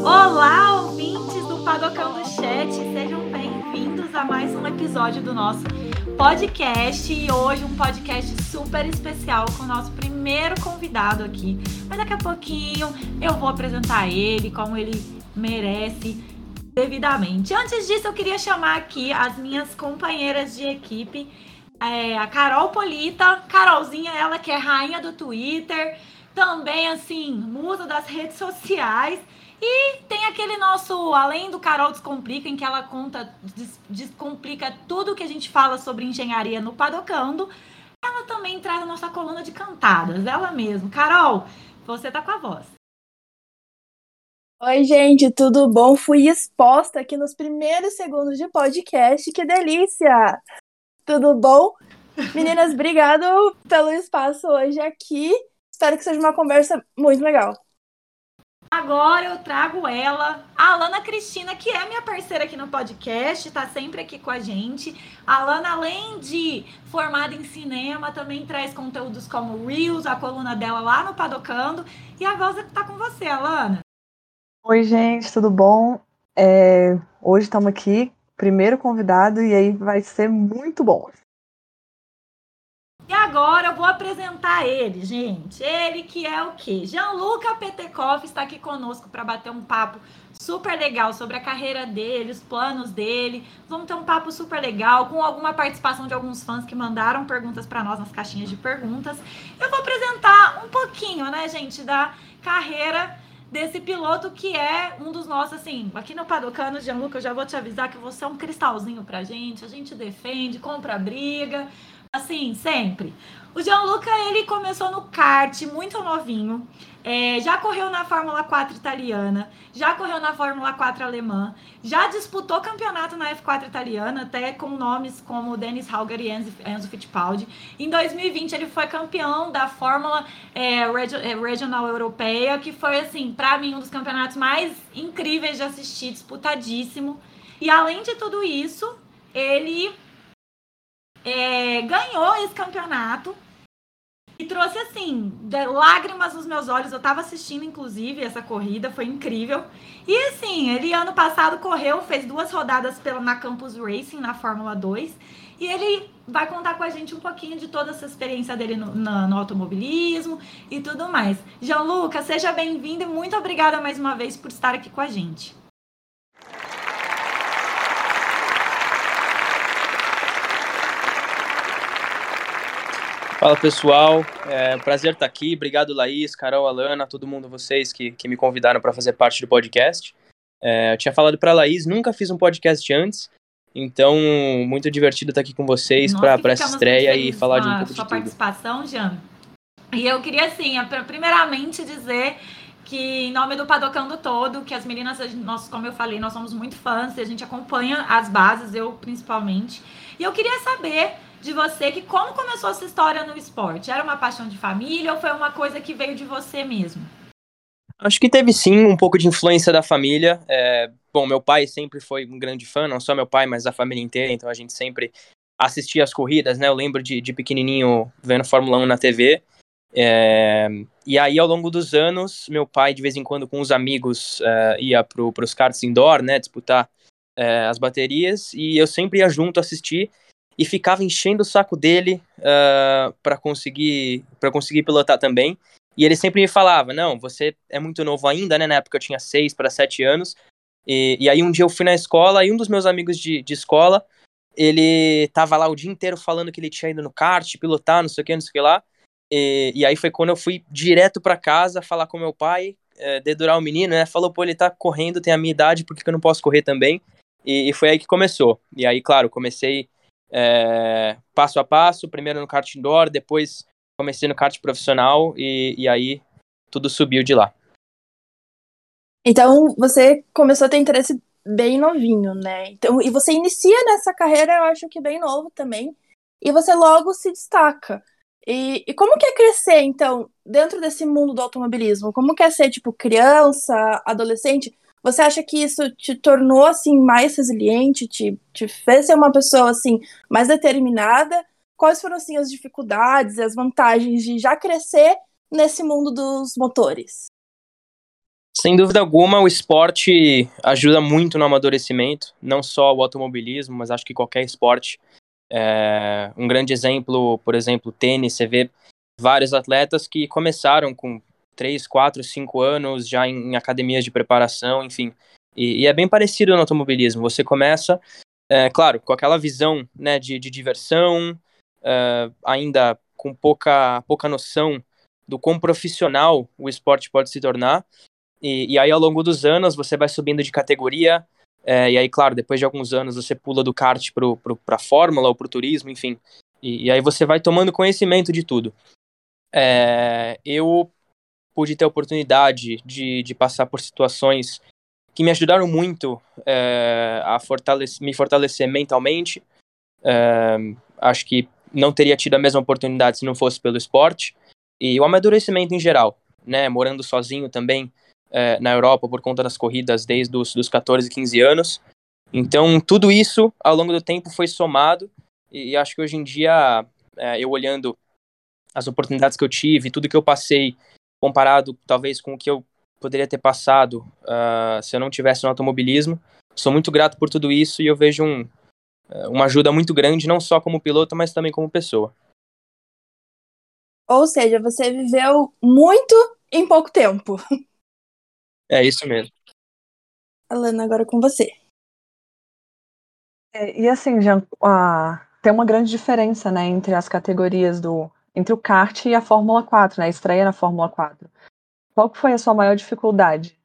Olá, ouvintes do Padocão do Chat, sejam bem-vindos a mais um episódio do nosso podcast. E hoje um podcast super especial com o nosso primeiro convidado aqui. Mas daqui a pouquinho eu vou apresentar ele, como ele merece devidamente. Antes disso, eu queria chamar aqui as minhas companheiras de equipe, é, a Carol Polita, Carolzinha, ela que é rainha do Twitter, também assim, musa das redes sociais. E tem aquele nosso, além do Carol Descomplica, em que ela conta, des, descomplica tudo que a gente fala sobre engenharia no Padocando. Ela também traz a nossa coluna de cantadas, ela mesma. Carol, você tá com a voz. Oi, gente, tudo bom? Fui exposta aqui nos primeiros segundos de podcast, que delícia! Tudo bom? Meninas, obrigado pelo espaço hoje aqui. Espero que seja uma conversa muito legal. Agora eu trago ela, a Alana Cristina, que é minha parceira aqui no podcast, tá sempre aqui com a gente. A Alana, além de formada em cinema, também traz conteúdos como Reels, a coluna dela lá no Padocando. E a voz tá com você, Alana. Oi, gente, tudo bom? É, hoje estamos aqui, primeiro convidado, e aí vai ser muito bom. E agora eu vou apresentar ele, gente. Ele que é o quê? Gianluca Petekoff está aqui conosco para bater um papo super legal sobre a carreira dele, os planos dele. Vamos ter um papo super legal com alguma participação de alguns fãs que mandaram perguntas para nós nas caixinhas de perguntas. Eu vou apresentar um pouquinho, né, gente, da carreira desse piloto que é um dos nossos, assim, aqui no Padocano, Gianluca, eu já vou te avisar que você é um cristalzinho pra gente, a gente defende, compra briga, assim, sempre. O Gianluca, ele começou no kart muito novinho, é, já correu na Fórmula 4 italiana, já correu na Fórmula 4 alemã, já disputou campeonato na F4 italiana, até com nomes como Dennis Hauger e Enzo, Enzo Fittipaldi. Em 2020, ele foi campeão da Fórmula é, é, Regional Europeia, que foi, assim, para mim, um dos campeonatos mais incríveis de assistir, disputadíssimo. E além de tudo isso, ele é, ganhou esse campeonato e trouxe assim, lágrimas nos meus olhos. Eu tava assistindo, inclusive, essa corrida, foi incrível. E assim, ele ano passado correu, fez duas rodadas pela, na Campus Racing, na Fórmula 2. E ele vai contar com a gente um pouquinho de toda essa experiência dele no, no, no automobilismo e tudo mais. Lucas, seja bem-vindo e muito obrigada mais uma vez por estar aqui com a gente. Fala pessoal, é um prazer estar aqui. Obrigado, Laís, Carol, Alana, todo mundo, vocês que, que me convidaram para fazer parte do podcast. É, eu tinha falado para Laís, nunca fiz um podcast antes, então muito divertido estar aqui com vocês para essa estreia e falar de um pouco sua de participação, Jean. E eu queria, assim, primeiramente dizer que em nome do Padocando todo, que as meninas, nós, como eu falei, nós somos muito fãs e a gente acompanha as bases, eu principalmente. E eu queria saber de você que como começou essa história no esporte? Era uma paixão de família ou foi uma coisa que veio de você mesmo? Acho que teve sim um pouco de influência da família. É, bom, meu pai sempre foi um grande fã, não só meu pai, mas a família inteira, então a gente sempre assistia as corridas, né? Eu lembro de, de pequenininho vendo Fórmula 1 na TV. É, e aí, ao longo dos anos, meu pai, de vez em quando, com os amigos, é, ia para os karts indoor, né? Disputar é, as baterias, e eu sempre ia junto assistir e ficava enchendo o saco dele uh, ah, para conseguir para conseguir pilotar também. E ele sempre me falava: Não, você é muito novo ainda, né? Na época eu tinha seis para sete anos. E, e, aí um dia eu fui na escola e um dos meus amigos de, de escola ele tava lá o dia inteiro falando que ele tinha ido no kart, pilotar, não sei o que, não sei o que lá. E, e aí foi quando eu fui direto para casa falar com meu pai, é, dedurar o menino, né? Falou, pô, ele tá correndo, tem a minha idade, por que, que eu não posso correr também? E, e, foi aí que começou. E aí, claro, comecei é, passo a passo, primeiro no kart indoor, depois comecei no kart profissional e, e aí tudo subiu de lá. Então você começou a ter interesse bem novinho, né? Então, e você inicia nessa carreira, eu acho que bem novo também, e você logo se destaca. E, e, como que é crescer, então, dentro desse mundo do automobilismo? Como que é ser, tipo, criança, adolescente? Você acha que isso te tornou assim mais resiliente, te, te fez ser uma pessoa assim mais determinada? Quais foram assim as dificuldades e as vantagens de já crescer nesse mundo dos motores? Sem dúvida alguma, o esporte ajuda muito no amadurecimento, não só o automobilismo, mas acho que qualquer esporte. É, um grande exemplo, por exemplo, tênis, você vê vários atletas que começaram com 3, 4, 5 anos já em, em academias de preparação, enfim. E, e, é bem parecido no automobilismo. Você começa, é, claro, com aquela visão né, de, de diversão, é, ainda com pouca, pouca noção do quão profissional o esporte pode se tornar, e, e aí, ao longo dos anos, você vai subindo de categoria. É, e aí, claro, depois de alguns anos, você pula do kart para a Fórmula ou para o turismo, enfim. E, e, aí você vai tomando conhecimento de tudo. É, eu pude ter a oportunidade de, de passar por situações que me ajudaram muito é, a fortalecer, me fortalecer mentalmente. É, acho que não teria tido a mesma oportunidade se não fosse pelo esporte. E o amadurecimento em geral, né? Morando sozinho também, é, na Europa por conta das corridas desde os dos 14, 15 anos. Então, tudo isso ao longo do tempo foi somado e, acho que hoje em dia, é, eu olhando as oportunidades que eu tive, tudo que eu passei, comparado talvez com o que eu poderia ter passado uh, se eu não tivesse no automobilismo, sou muito grato por tudo isso e eu vejo um, é, uma ajuda muito grande, não só como piloto, mas também como pessoa. Ou seja, você viveu muito em pouco tempo. É isso mesmo. Alana, agora com você. É, e assim, Jean, a, tem uma grande diferença, né, entre as categorias do entre o kart e a Fórmula 4, né, a estreia na Fórmula 4. Qual foi a sua maior dificuldade?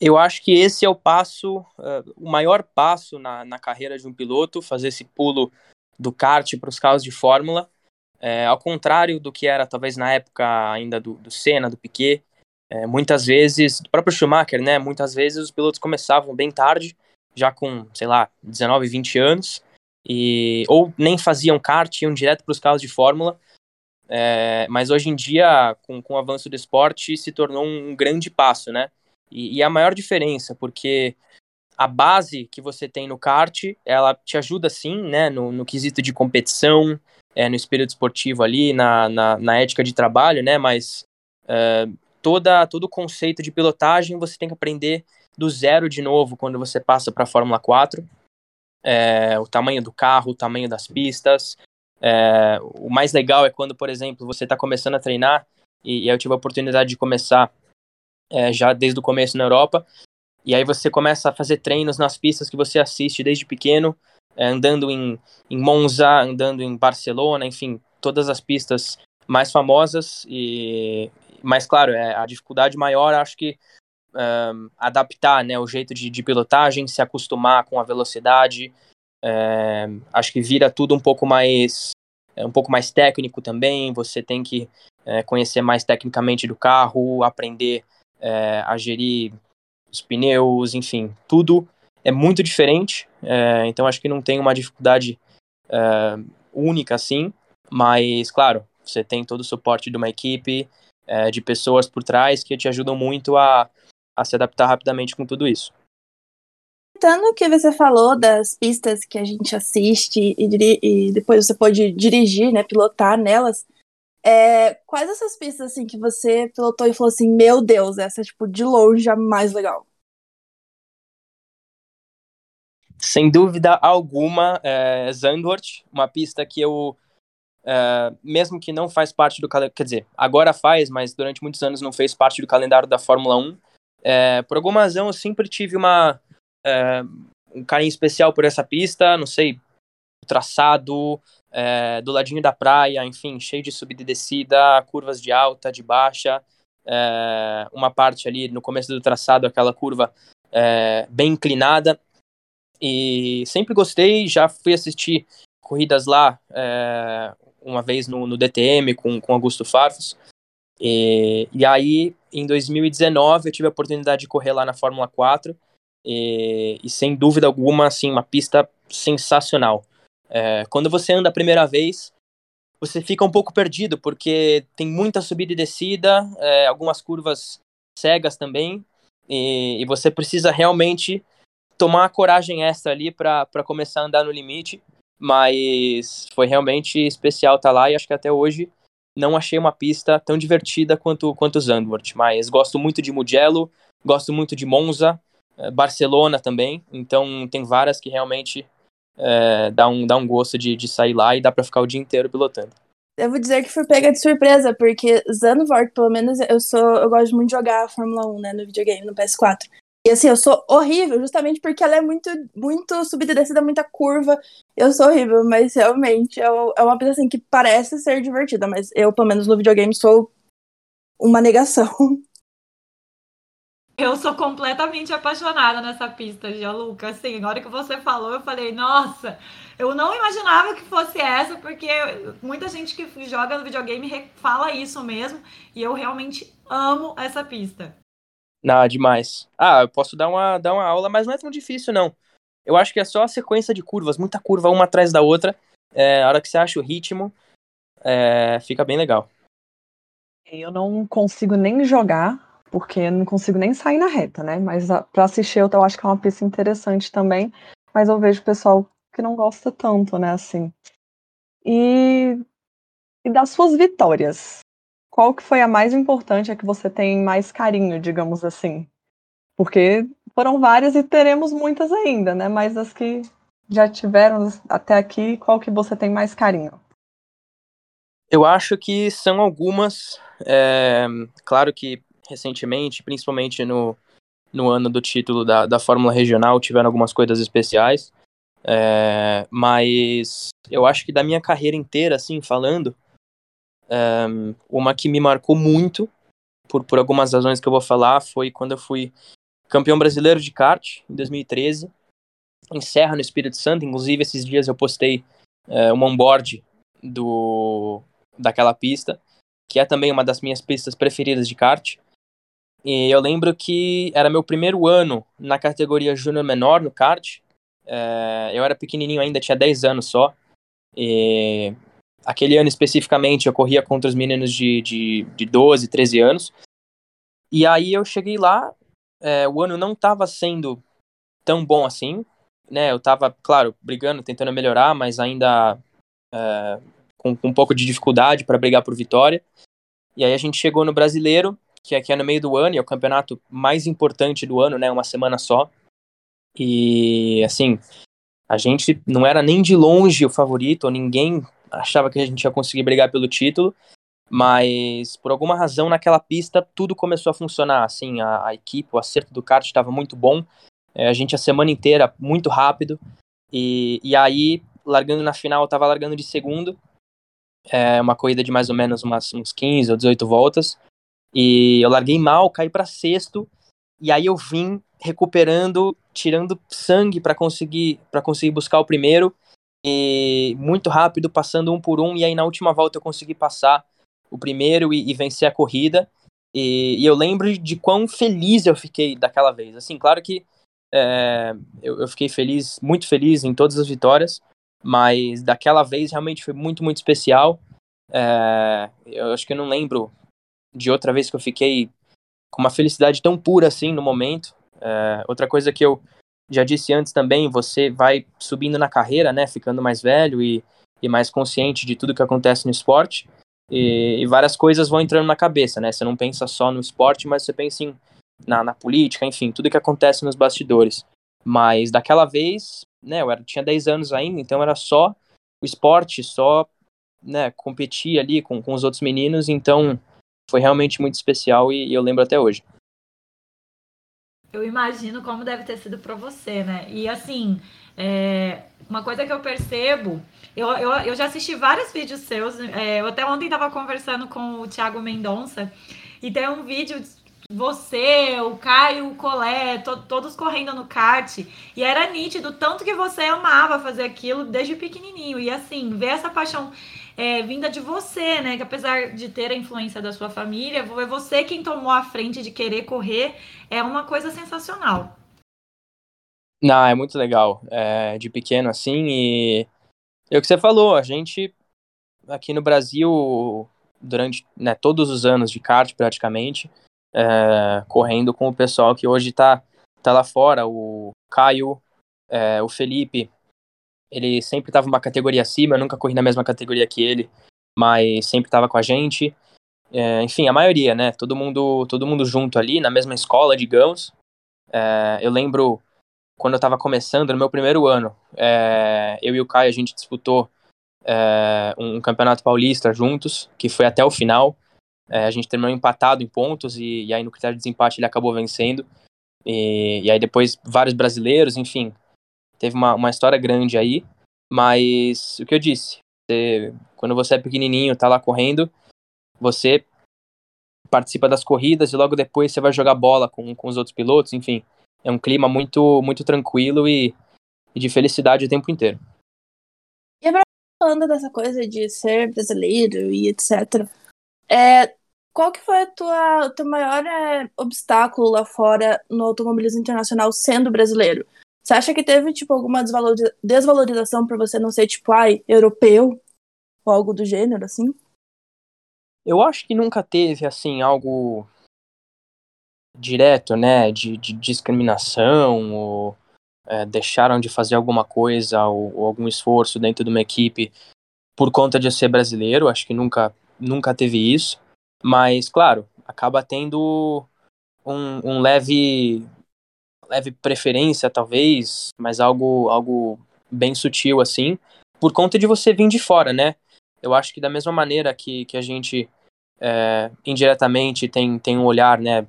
Eu acho que esse é o passo, uh, o maior passo na, na carreira de um piloto, fazer esse pulo do kart para os carros de Fórmula. É, ao contrário do que era talvez na época ainda do, do Senna, do Piquet, é, muitas vezes, o próprio Schumacher, né? Muitas vezes os pilotos começavam bem tarde, já com, sei lá, 19, 20 anos, e ou nem faziam kart, iam direto para os carros de Fórmula. É, mas hoje em dia, com, com o avanço do esporte, se tornou um, grande passo, né? E, e, a maior diferença, porque a base que você tem no kart, ela te ajuda sim, né? No, no quesito de competição, é, no espírito esportivo ali, na, na, na ética de trabalho, né? Mas é, toda, todo o conceito de pilotagem você tem que aprender do zero de novo quando você passa para a Fórmula 4. É, o tamanho do carro, o tamanho das pistas. É, o mais legal é quando, por exemplo, você está começando a treinar, e, e, eu tive a oportunidade de começar é, já desde o começo na Europa, e aí você começa a fazer treinos nas pistas que você assiste desde pequeno, é, andando em, em Monza, andando em Barcelona, enfim, todas as pistas mais famosas e, mas, claro, é, a dificuldade maior, acho que um, adaptar né, o jeito de, de, pilotagem, se acostumar com a velocidade. É, acho que vira tudo um pouco mais é, um pouco mais técnico também. Você tem que é, conhecer mais tecnicamente do carro, aprender é, a gerir os pneus, enfim, tudo é muito diferente. É, então acho que não tem uma dificuldade é, única assim, mas claro, você tem todo o suporte de uma equipe, de pessoas por trás que te ajudam muito a, a se adaptar rapidamente com tudo isso. Aproveitando que você falou das pistas que a gente assiste e, e depois você pode dirigir, né, pilotar nelas, é, quais essas pistas assim que você pilotou e falou assim, meu Deus, essa tipo de longe a mais legal? Sem dúvida alguma, é Zandvoort, uma pista que eu Uh, mesmo que não faz parte do calendário, quer dizer, agora faz, mas durante muitos anos não fez parte do calendário da Fórmula 1. É, por alguma razão eu sempre tive uma, uh, um carinho especial por essa pista, não sei, traçado, é, do ladinho da praia, enfim, cheio de subida e descida, curvas de alta, de baixa, uma parte ali no começo do traçado, aquela curva bem inclinada. E sempre gostei, já fui assistir corridas lá, é, uma vez no, no DTM com, com Augusto Farfus. E, e aí, em 2019, eu tive a oportunidade de correr lá na Fórmula 4. E, e sem dúvida alguma, assim, uma pista sensacional. É, quando você anda a primeira vez, você fica um pouco perdido, porque tem muita subida e descida, é, algumas curvas cegas também, e, e, você precisa realmente tomar a coragem extra ali para começar a andar no limite mas foi realmente especial estar tá lá e acho que até hoje não achei uma pista tão divertida quanto, quanto Zandvoort, mas gosto muito de Mugello, gosto muito de Monza, eh, Barcelona também, então tem várias que realmente é, dá, um, dá um gosto de, de sair lá e dá para ficar o dia inteiro pilotando. Devo dizer que fui pega de surpresa, porque Zandvoort, pelo menos, eu sou. Eu gosto muito de jogar a Fórmula 1, né, no videogame, no PS4. E assim, eu sou horrível, justamente porque ela é muito, muito subida e descida, muita curva. Eu sou horrível, mas realmente é, é uma coisa assim que parece ser divertida, mas eu, pelo menos no videogame, sou uma negação. Eu sou completamente apaixonada nessa pista, Gianluca. Assim, na hora que você falou, eu falei, nossa, eu não imaginava que fosse essa, porque muita gente que joga no videogame fala isso mesmo, e eu realmente amo essa pista. Não, demais. Ah, eu posso dar uma, dar uma aula, mas não é tão difícil, não. Eu acho que é só a sequência de curvas, muita curva uma atrás da outra. É, a hora que você acha o ritmo, é, fica bem legal. Eu não consigo nem jogar porque eu não consigo nem sair na reta, né? Mas para assistir eu, eu acho que é uma pista interessante também, mas eu vejo pessoal que não gosta tanto, né, assim. E, e das suas vitórias, qual que foi a mais importante, a que você tem mais carinho, digamos assim? Porque foram várias e teremos muitas ainda, né? Mas as que já tiveram até aqui, qual que você tem mais carinho? Eu acho que são algumas. É, claro que recentemente, principalmente no, no ano do título da, da Fórmula Regional, tiveram algumas coisas especiais. É, mas eu acho que da minha carreira inteira, assim, falando, é, uma que me marcou muito, por, por algumas razões que eu vou falar, foi quando eu fui campeão brasileiro de kart, em 2013, em Serra, no Espírito Santo. Inclusive, esses dias eu postei é, um onboard do, daquela pista, que é também uma das minhas pistas preferidas de kart. E eu lembro que era meu primeiro ano na categoria júnior menor no kart. É, eu era pequenininho ainda, tinha 10 anos só. E aquele ano especificamente eu corria contra os meninos de, de, de 12, 13 anos. E aí eu cheguei lá, é, o ano não estava sendo tão bom assim, né? Eu estava, claro, brigando, tentando melhorar, mas ainda é, com, com um pouco de dificuldade para brigar por vitória. E aí a gente chegou no brasileiro que é, que é no meio do ano e é o campeonato mais importante do ano, né? Uma semana só. E, assim, a gente não era nem de longe o favorito, ninguém achava que a gente ia conseguir brigar pelo título, mas por alguma razão naquela pista tudo começou a funcionar, assim, a, a equipe, o acerto do kart estava muito bom, é, a gente a semana inteira muito rápido, e, e aí, largando na final, eu estava largando de segundo, é, uma corrida de mais ou menos umas, uns 15 ou 18 voltas, e eu larguei mal, caí para sexto, e aí eu vim recuperando, tirando sangue para conseguir para conseguir buscar o primeiro e muito rápido, passando um por um, e aí na última volta eu consegui passar o primeiro e, e vencer a corrida. E, e, eu lembro de quão feliz eu fiquei daquela vez. Assim, claro que é, eu, eu, fiquei feliz, muito feliz em todas as vitórias, mas daquela vez realmente foi muito, muito especial. É, eu acho que eu não lembro de outra vez que eu fiquei com uma felicidade tão pura assim no momento. É, outra coisa que eu já disse antes também, você vai subindo na carreira, né, ficando mais velho e, e mais consciente de tudo que acontece no esporte. E, e, várias coisas vão entrando na cabeça, né? Você não pensa só no esporte, mas você pensa em, na, na política, enfim, tudo que acontece nos bastidores. Mas daquela vez, né, eu era, tinha 10 anos ainda, então era só o esporte, só né, competir ali com, com os outros meninos, então foi realmente muito especial e, e eu lembro até hoje. Eu imagino como deve ter sido para você, né? E assim, é, uma coisa que eu percebo, eu, eu, eu já assisti vários vídeos seus, é, eu até ontem estava conversando com o Thiago Mendonça, e tem um vídeo você, o Caio, o Colé, to, todos correndo no kart, e era nítido tanto que você amava fazer aquilo desde pequenininho, e assim, ver essa paixão é, vinda de você, né? Que apesar de ter a influência da sua família, é você quem tomou a frente de querer correr, é uma coisa sensacional. Não, é muito legal. É, de pequeno assim, e é o que você falou, a gente aqui no Brasil, durante né, todos os anos de kart praticamente, é, correndo com o pessoal que hoje tá, tá lá fora, o Caio, é, o Felipe, ele sempre estava uma categoria acima, eu nunca corri na mesma categoria que ele, mas sempre estava com a gente. É, enfim, a maioria, né? Todo mundo, todo mundo junto ali, na mesma escola, digamos. É, eu lembro quando eu estava começando, no meu primeiro ano, é, eu e o Caio, a gente disputou é, um campeonato paulista juntos, que foi até o final. É, a gente terminou empatado em pontos e, e, aí no critério de desempate ele acabou vencendo. E, e aí depois vários brasileiros, enfim, teve uma, uma história grande aí. Mas o que eu disse, você, quando você é pequenininho, tá lá correndo, você participa das corridas e logo depois você vai jogar bola com, com os outros pilotos, enfim. É um clima muito, muito tranquilo e, e de felicidade o tempo inteiro. E falando dessa coisa de ser brasileiro e etc. É, qual que foi a tua, o teu maior é, obstáculo lá fora no automobilismo internacional sendo brasileiro? Você acha que teve, tipo, alguma desvalorização para você não ser, tipo, ai, europeu? Ou algo do gênero, assim? Eu acho que nunca teve, assim, algo direto, né, de, de discriminação, ou é, deixaram de fazer alguma coisa, ou, ou, algum esforço dentro de uma equipe por conta de eu ser brasileiro, acho que nunca, nunca teve isso. Mas, claro, acaba tendo um, um leve leve preferência, talvez, mas algo, algo bem sutil assim, por conta de você vir de fora, né? Eu acho que da mesma maneira que, que a gente é, indiretamente tem, tem um olhar, né,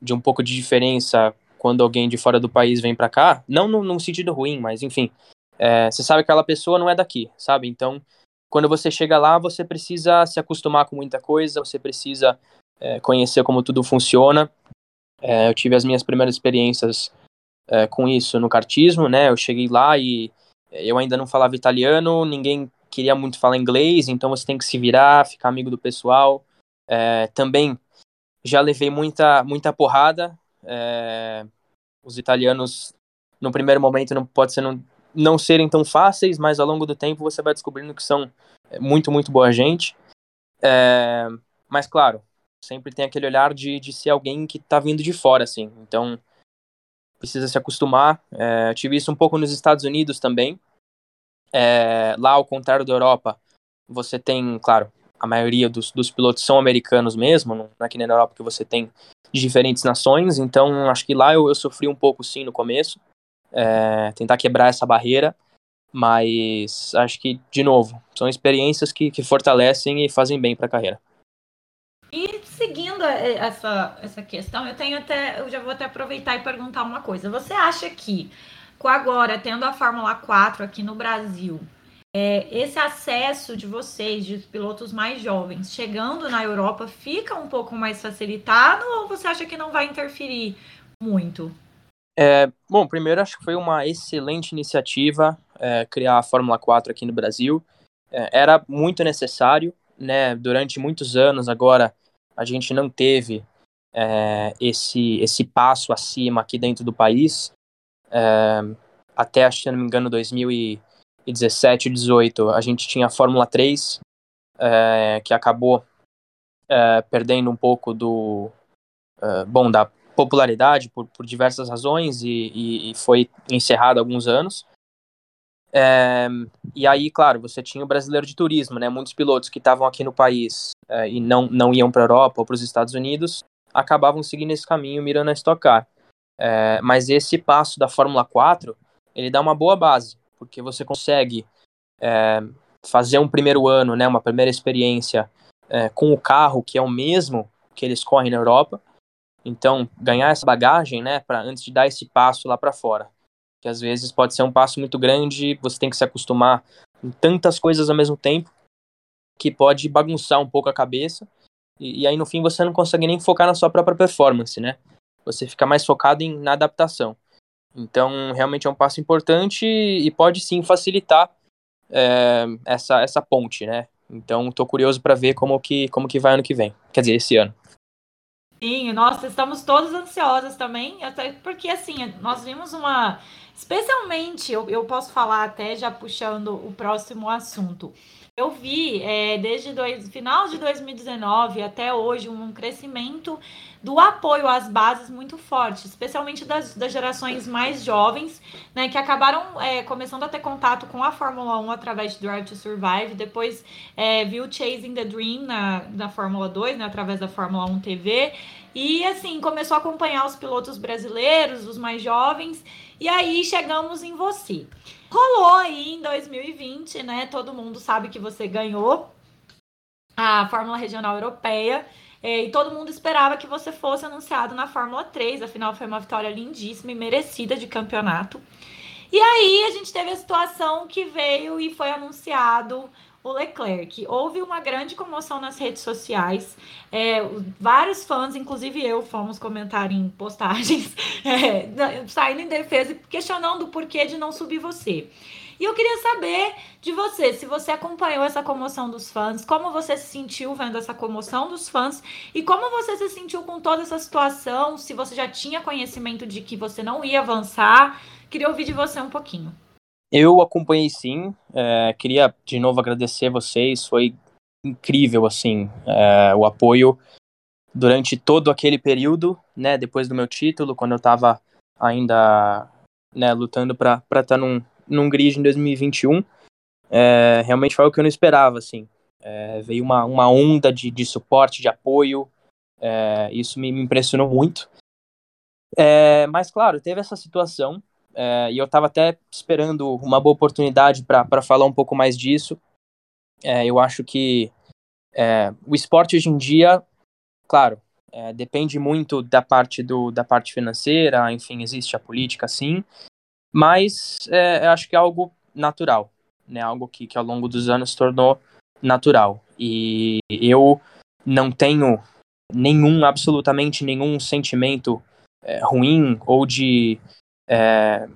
de um pouco de diferença quando alguém de fora do país vem para cá, não no, num sentido ruim, mas enfim, é, você sabe que aquela pessoa não é daqui, sabe? Então, quando você chega lá, você precisa se acostumar com muita coisa, você precisa é, conhecer como tudo funciona, é, eu tive as minhas primeiras experiências é, com isso no kartismo, né? Eu cheguei lá e eu ainda não falava italiano, ninguém queria muito falar inglês, então você tem que se virar, ficar amigo do pessoal. É, também já levei muita, muita porrada. É, os italianos, no primeiro momento, não pode ser não, não serem tão fáceis, mas ao longo do tempo você vai descobrindo que são muito, muito boa gente. É, mas claro, sempre tem aquele olhar de, de ser alguém que tá vindo de fora, assim. Então, precisa se acostumar. É, tive isso um pouco nos Estados Unidos também. É, lá, ao contrário da Europa, você tem, claro, a maioria dos, dos pilotos são americanos mesmo, não é que nem na Europa que você tem de diferentes nações, então acho que lá eu, eu sofri um pouco sim no começo, é, tentar quebrar essa barreira, mas acho que, de novo, são experiências que, que fortalecem e fazem bem para a carreira. E seguindo essa, essa questão, eu tenho até, eu já vou até aproveitar e perguntar uma coisa. Você acha que, com agora, tendo a Fórmula 4 aqui no Brasil, é, esse acesso de vocês, de pilotos mais jovens, chegando na Europa, fica um pouco mais facilitado ou você acha que não vai interferir muito? É, bom, primeiro acho que foi uma excelente iniciativa é, criar a Fórmula 4 aqui no Brasil. É, era muito necessário, né, durante muitos anos agora a gente não teve é, esse, esse passo acima aqui dentro do país. É, até, se não me engano, 2017, 2018, a gente tinha a Fórmula 3, é, que acabou é, perdendo um pouco do, é, bom, da popularidade por, por diversas razões e, e, e foi encerrado há alguns anos. É, e aí, claro, você tinha o brasileiro de turismo, né? Muitos pilotos que estavam aqui no país é, e não, não iam para a Europa ou para os Estados Unidos acabavam seguindo esse caminho, mirando a Stock Car. É, mas esse passo da Fórmula 4, ele dá uma boa base, porque você consegue é, fazer um primeiro ano, né? Uma primeira experiência é, com o carro que é o mesmo que eles correm na Europa. Então, ganhar essa bagagem, né? Para antes de dar esse passo lá para fora que às vezes pode ser um passo muito grande, você tem que se acostumar com tantas coisas ao mesmo tempo, que pode bagunçar um pouco a cabeça, e, e, aí no fim você não consegue nem focar na sua própria performance, né? Você fica mais focado em, na adaptação. Então, realmente é um passo importante e pode sim facilitar é, essa, essa ponte, né? Então, estou curioso para ver como que, como que vai ano que vem. Quer dizer, esse ano. Sim, nossa, estamos todos ansiosos também, até porque assim, nós vimos uma Especialmente, eu, eu posso falar até já puxando o próximo assunto. eu vi é, desde dois, final de 2019 até hoje um crescimento do apoio às bases muito forte, especialmente das, das gerações mais jovens, né, que acabaram é, começando a ter contato com a Fórmula 1 através de Drive to Survive, depois é, viu Chasing the Dream na, na Fórmula 2, né, através da Fórmula 1 TV, e assim, começou a acompanhar os pilotos brasileiros, os mais jovens, e aí chegamos em você. Rolou aí em 2020, né? Todo mundo sabe que você ganhou a Fórmula Regional Europeia. É, e todo mundo esperava que você fosse anunciado na Fórmula 3, afinal foi uma vitória lindíssima e merecida de campeonato. E aí a gente teve a situação que veio e foi anunciado o Leclerc. Houve uma grande comoção nas redes sociais. É, vários fãs, inclusive eu, fomos comentar em postagens, é, saindo em defesa e questionando o porquê de não subir você. E eu queria saber de você, se você acompanhou essa comoção dos fãs, como você se sentiu vendo essa comoção dos fãs e como você se sentiu com toda essa situação, se você já tinha conhecimento de que você não ia avançar. Queria ouvir de você um pouquinho. Eu acompanhei sim, é, queria de novo agradecer vocês, foi incrível assim é, o apoio durante todo aquele período, né, depois do meu título, quando eu estava ainda né, lutando para estar tá num, num grid em 2021, é, realmente foi o que eu não esperava, assim, é, veio uma, uma onda de, de suporte, de apoio, é, isso me, me impressionou muito, é, mas claro, teve essa situação é, e eu estava até esperando uma boa oportunidade para falar um pouco mais disso. É, eu acho que é, o esporte hoje em dia, claro, é, depende muito da parte, do, da parte financeira, enfim, existe a política sim, mas é, eu acho que é algo natural, né, algo que, que ao longo dos anos tornou natural. E eu não tenho nenhum, absolutamente nenhum sentimento é, ruim ou de é,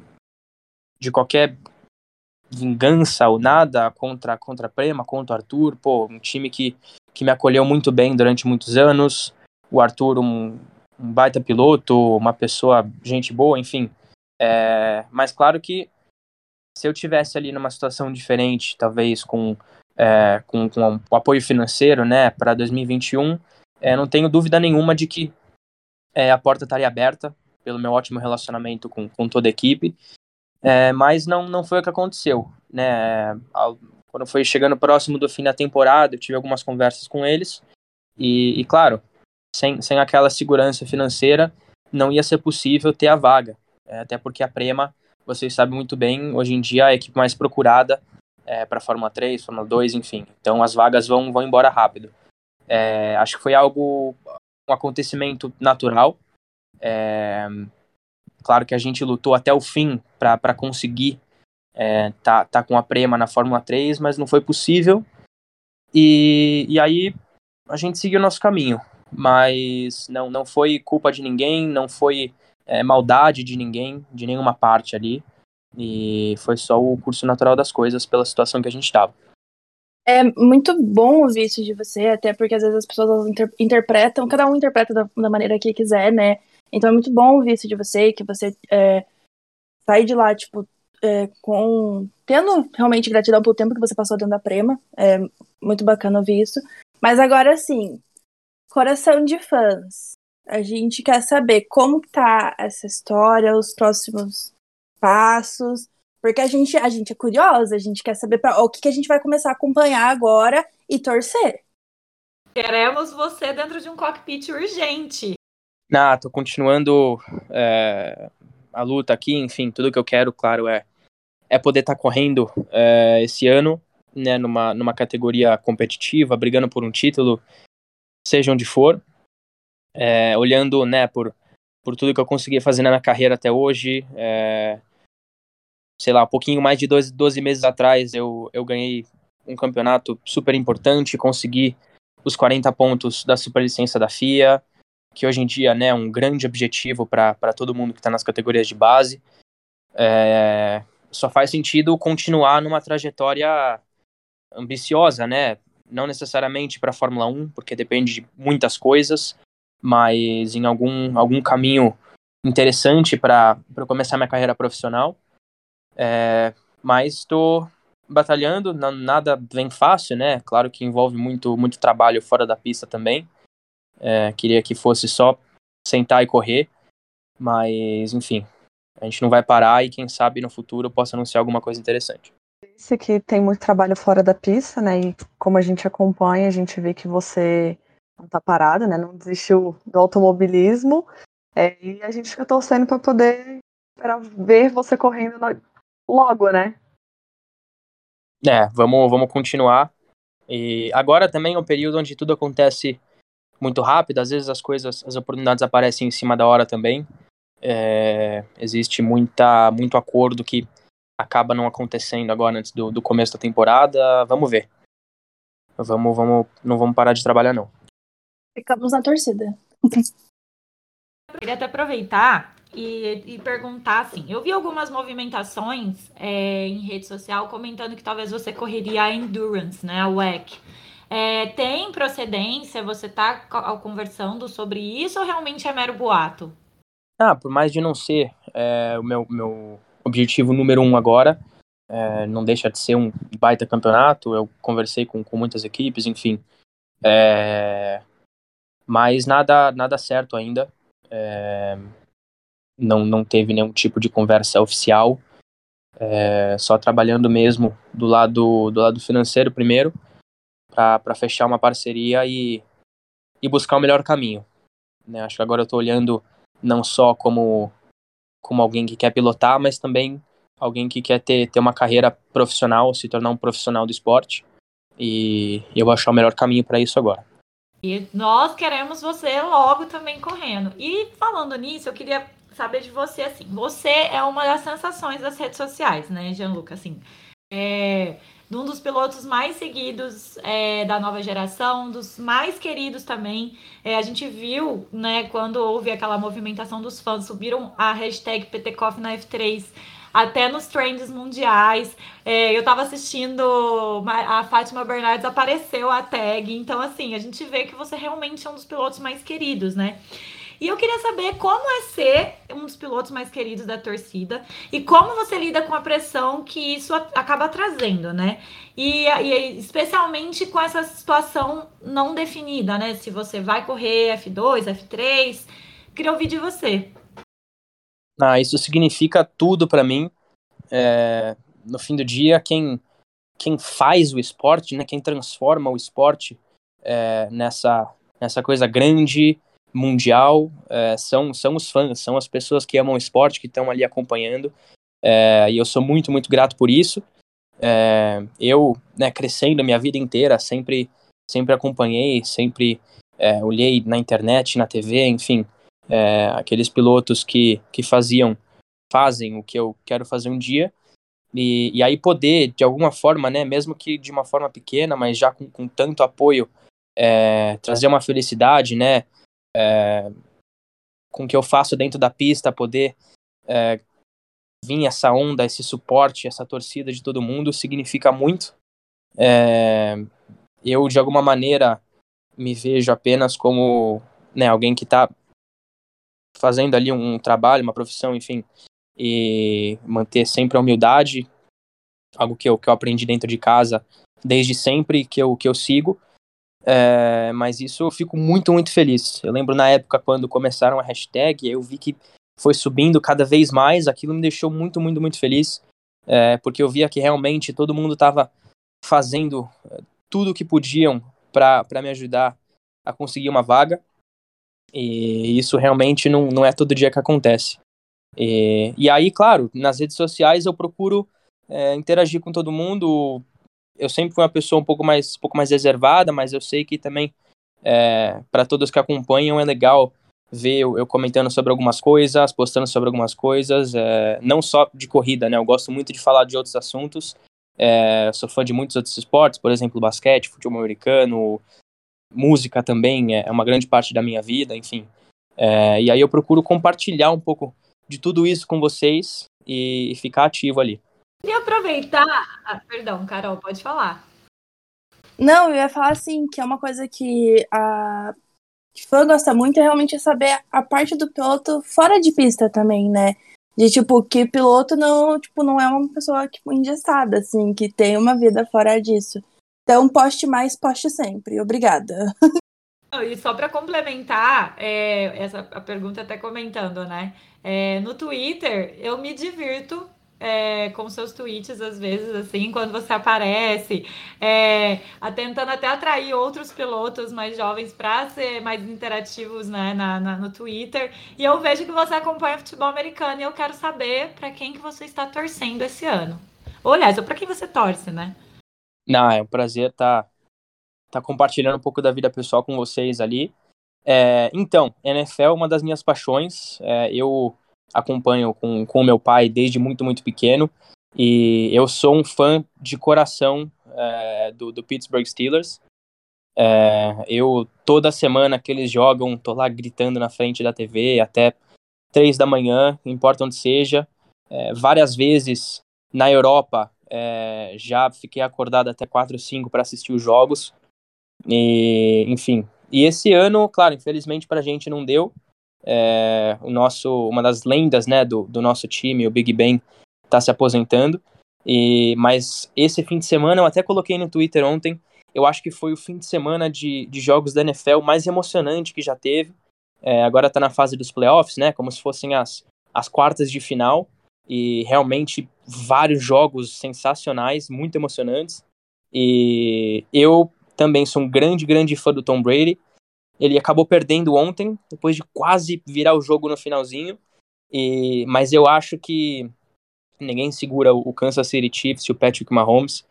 de qualquer vingança ou nada contra contra Prema, contra o Arthur, pô, um time que, que me acolheu muito bem durante muitos anos, o Arthur um, um baita piloto, uma pessoa, gente boa, enfim. É, mas claro que se eu tivesse ali numa situação diferente, talvez com, é, com, com o apoio financeiro, né, para 2021, é, não tenho dúvida nenhuma de que é, a porta estaria aberta pelo meu ótimo relacionamento com, com toda a equipe, é, mas não, não foi o que aconteceu, né, quando foi chegando próximo do fim da temporada, eu tive algumas conversas com eles, e, e claro, sem, sem aquela segurança financeira, não ia ser possível ter a vaga, é, até porque a Prema, vocês sabem muito bem, hoje em dia é a equipe mais procurada é, para Fórmula 3, Fórmula 2, enfim, então as vagas vão, vão embora rápido. É, acho que foi algo, um acontecimento natural, é, claro que a gente lutou até o fim para conseguir é, tá, tá com a Prema na Fórmula 3, mas não foi possível. E, e aí a gente seguiu o nosso caminho. Mas não, não foi culpa de ninguém, não foi é, maldade de ninguém, de nenhuma parte ali. E foi só o curso natural das coisas pela situação que a gente estava. É muito bom ouvir isso de você, até porque às vezes as pessoas inter interpretam, cada um interpreta da, da maneira que quiser, né? Então é muito bom ouvir isso de você, que você é, sai de lá, tipo, é, com. tendo realmente gratidão pelo tempo que você passou dentro da Prema. É muito bacana ouvir isso. Mas agora sim, coração de fãs. A gente quer saber como tá essa história, os próximos passos. Porque a gente, a gente é curiosa, a gente quer saber pra, o que, que a gente vai começar a acompanhar agora e torcer. Queremos você dentro de um cockpit urgente. Ah, tô continuando é, a luta aqui, enfim, tudo que eu quero, claro, é, é poder estar tá correndo é, esse ano, né, numa, numa categoria competitiva, brigando por um título, seja onde for, é, olhando, né, por, por tudo que eu consegui fazer na minha carreira até hoje, é, sei lá, um pouquinho mais de 12, 12 meses atrás eu, eu ganhei um campeonato super importante, consegui os 40 pontos da superlicença da FIA, que hoje em dia né, é um grande objetivo para todo mundo que está nas categorias de base. É, só faz sentido continuar numa trajetória ambiciosa, né? Não necessariamente para a Fórmula 1, porque depende de muitas coisas, mas em algum, algum caminho interessante para começar minha carreira profissional. É, mas estou batalhando, nada vem fácil, né? Claro que envolve muito, muito trabalho fora da pista também. É, queria que fosse só sentar e correr, mas enfim, a gente não vai parar e quem sabe no futuro eu possa anunciar alguma coisa interessante. Disse que tem muito trabalho fora da pista, né? E como a gente acompanha, a gente vê que você não tá parada, né? Não desistiu do automobilismo. É, e a gente fica torcendo para poder pra ver você correndo logo, né? É, vamos, vamos continuar. E agora também é um período onde tudo acontece muito rápido, às vezes as coisas, as oportunidades aparecem em cima da hora também. É, existe muita, muito acordo que acaba não acontecendo agora antes do, do começo da temporada. Vamos ver. Vamos, vamos, não vamos parar de trabalhar não. Ficamos na torcida. Eu queria até aproveitar e, e, perguntar assim: eu vi algumas movimentações é, em rede social comentando que talvez você correria a Endurance, né? A WEC. É, tem procedência? Você está conversando sobre isso ou realmente é mero boato? Ah, por mais de não ser é, o meu, meu objetivo número um agora, é, não deixa de ser um baita campeonato. Eu conversei com, com muitas equipes, enfim. É, mas nada, nada certo ainda. É, não, não teve nenhum tipo de conversa oficial, é, só trabalhando mesmo do lado, do lado financeiro primeiro, para fechar uma parceria e, e buscar o melhor caminho. Né? Acho que agora eu estou olhando não só como, como alguém que quer pilotar, mas também alguém que quer ter, ter uma carreira profissional, se tornar um profissional do esporte. E eu vou achar o melhor caminho para isso agora. E nós queremos você logo também correndo. E falando nisso, eu queria saber de você, assim, você é uma das sensações das redes sociais, né, Gianluca, assim, é um dos pilotos mais seguidos é, da nova geração, dos mais queridos também. É, a gente viu, né, quando houve aquela movimentação dos fãs, subiram a hashtag PTCoff na F3 até nos trends mundiais. É, eu tava assistindo, a Fátima Bernardes apareceu a tag, então assim, a gente vê que você realmente é um dos pilotos mais queridos, né? E eu queria saber como é ser um dos pilotos mais queridos da torcida e como você lida com a pressão que isso acaba trazendo, né? E, e especialmente com essa situação não definida, né? Se você vai correr F2, F3. Queria ouvir de você. Ah, isso significa tudo para mim. É, no fim do dia, quem, quem faz o esporte, né, quem transforma o esporte é, nessa, nessa coisa grande, mundial é, são, são os fãs, são as pessoas que amam o esporte, que estão ali acompanhando. É, e eu sou muito, muito grato por isso. É, eu, né, crescendo a minha vida inteira, sempre, sempre acompanhei, sempre é, olhei na internet, na TV, enfim, é, aqueles pilotos que, que faziam, fazem o que eu quero fazer um dia. E, e aí poder, de alguma forma, né, mesmo que de uma forma pequena, mas já com, com tanto apoio, é, trazer uma felicidade, né, é, com o que eu faço dentro da pista, poder é, vir essa onda, esse suporte, essa torcida de todo mundo, significa muito. É, eu, de alguma maneira, me vejo apenas como né, alguém que está fazendo ali um trabalho, uma profissão, enfim, e manter sempre a humildade, algo que eu, que eu aprendi dentro de casa desde sempre, que eu, que eu sigo, é, mas isso eu fico muito, muito feliz. Eu lembro na época quando começaram a hashtag, eu vi que foi subindo cada vez mais, aquilo me deixou muito, muito, muito feliz, é, porque eu via que realmente todo mundo estava fazendo é, tudo o que podiam para me ajudar a conseguir uma vaga, e isso realmente não, não é todo dia que acontece. E, e aí, claro, nas redes sociais eu procuro é, interagir com todo mundo, eu sempre fui uma pessoa um pouco mais, um pouco mais reservada, mas eu sei que também, é, para todos que acompanham, é legal ver eu, eu, comentando sobre algumas coisas, postando sobre algumas coisas, é, não só de corrida, né? Eu gosto muito de falar de outros assuntos. É, sou fã de muitos outros esportes, por exemplo, basquete, futebol americano, música também é, é uma grande parte da minha vida, enfim. É, e aí eu procuro compartilhar um pouco de tudo isso com vocês e, e ficar ativo ali. E aproveitar. Ah, perdão, Carol, pode falar. Não, eu ia falar assim, que é uma coisa que a fã gosta muito, é realmente saber a parte do piloto fora de pista também, né? De tipo, que piloto não, tipo, não é uma pessoa tipo, engessada, assim, que tem uma vida fora disso. Então, poste mais, poste sempre. Obrigada. E só para complementar, é, essa a pergunta até comentando, né? É, no Twitter, eu me divirto é, com seus tweets, às vezes, assim, quando você aparece, é, tentando até atrair outros pilotos mais jovens para ser mais interativos né, na, na, no Twitter. E eu vejo que você acompanha futebol americano e eu quero saber para quem que você está torcendo esse ano. Ou, aliás, para quem você torce, né? Não, é um prazer estar tá, tá compartilhando um pouco da vida pessoal com vocês ali. É, então, NFL é uma das minhas paixões. É, eu acompanho com o meu pai desde muito, muito pequeno. E eu sou um fã de coração é, do, do, Pittsburgh Steelers. É, eu, toda semana que eles jogam, tô lá gritando na frente da TV até três da manhã, importa onde seja. É, várias vezes na Europa, já fiquei acordado até quatro, cinco para assistir os jogos. E, enfim. E esse ano, claro, infelizmente para a gente não deu, é, o nosso, uma das lendas né, do, do nosso time, o Big Ben, está se aposentando. E, mas esse fim de semana, eu até coloquei no Twitter ontem, eu acho que foi o fim de semana de, de jogos da NFL mais emocionante que já teve. É, agora está na fase dos playoffs, né? Como se fossem as, as quartas de final. E realmente vários jogos sensacionais, muito emocionantes. E eu também sou um grande, grande fã do Tom Brady. Ele acabou perdendo ontem, depois de quase virar o jogo no finalzinho. E, mas eu acho que ninguém segura o Kansas City Chiefs e o Patrick Mahomes.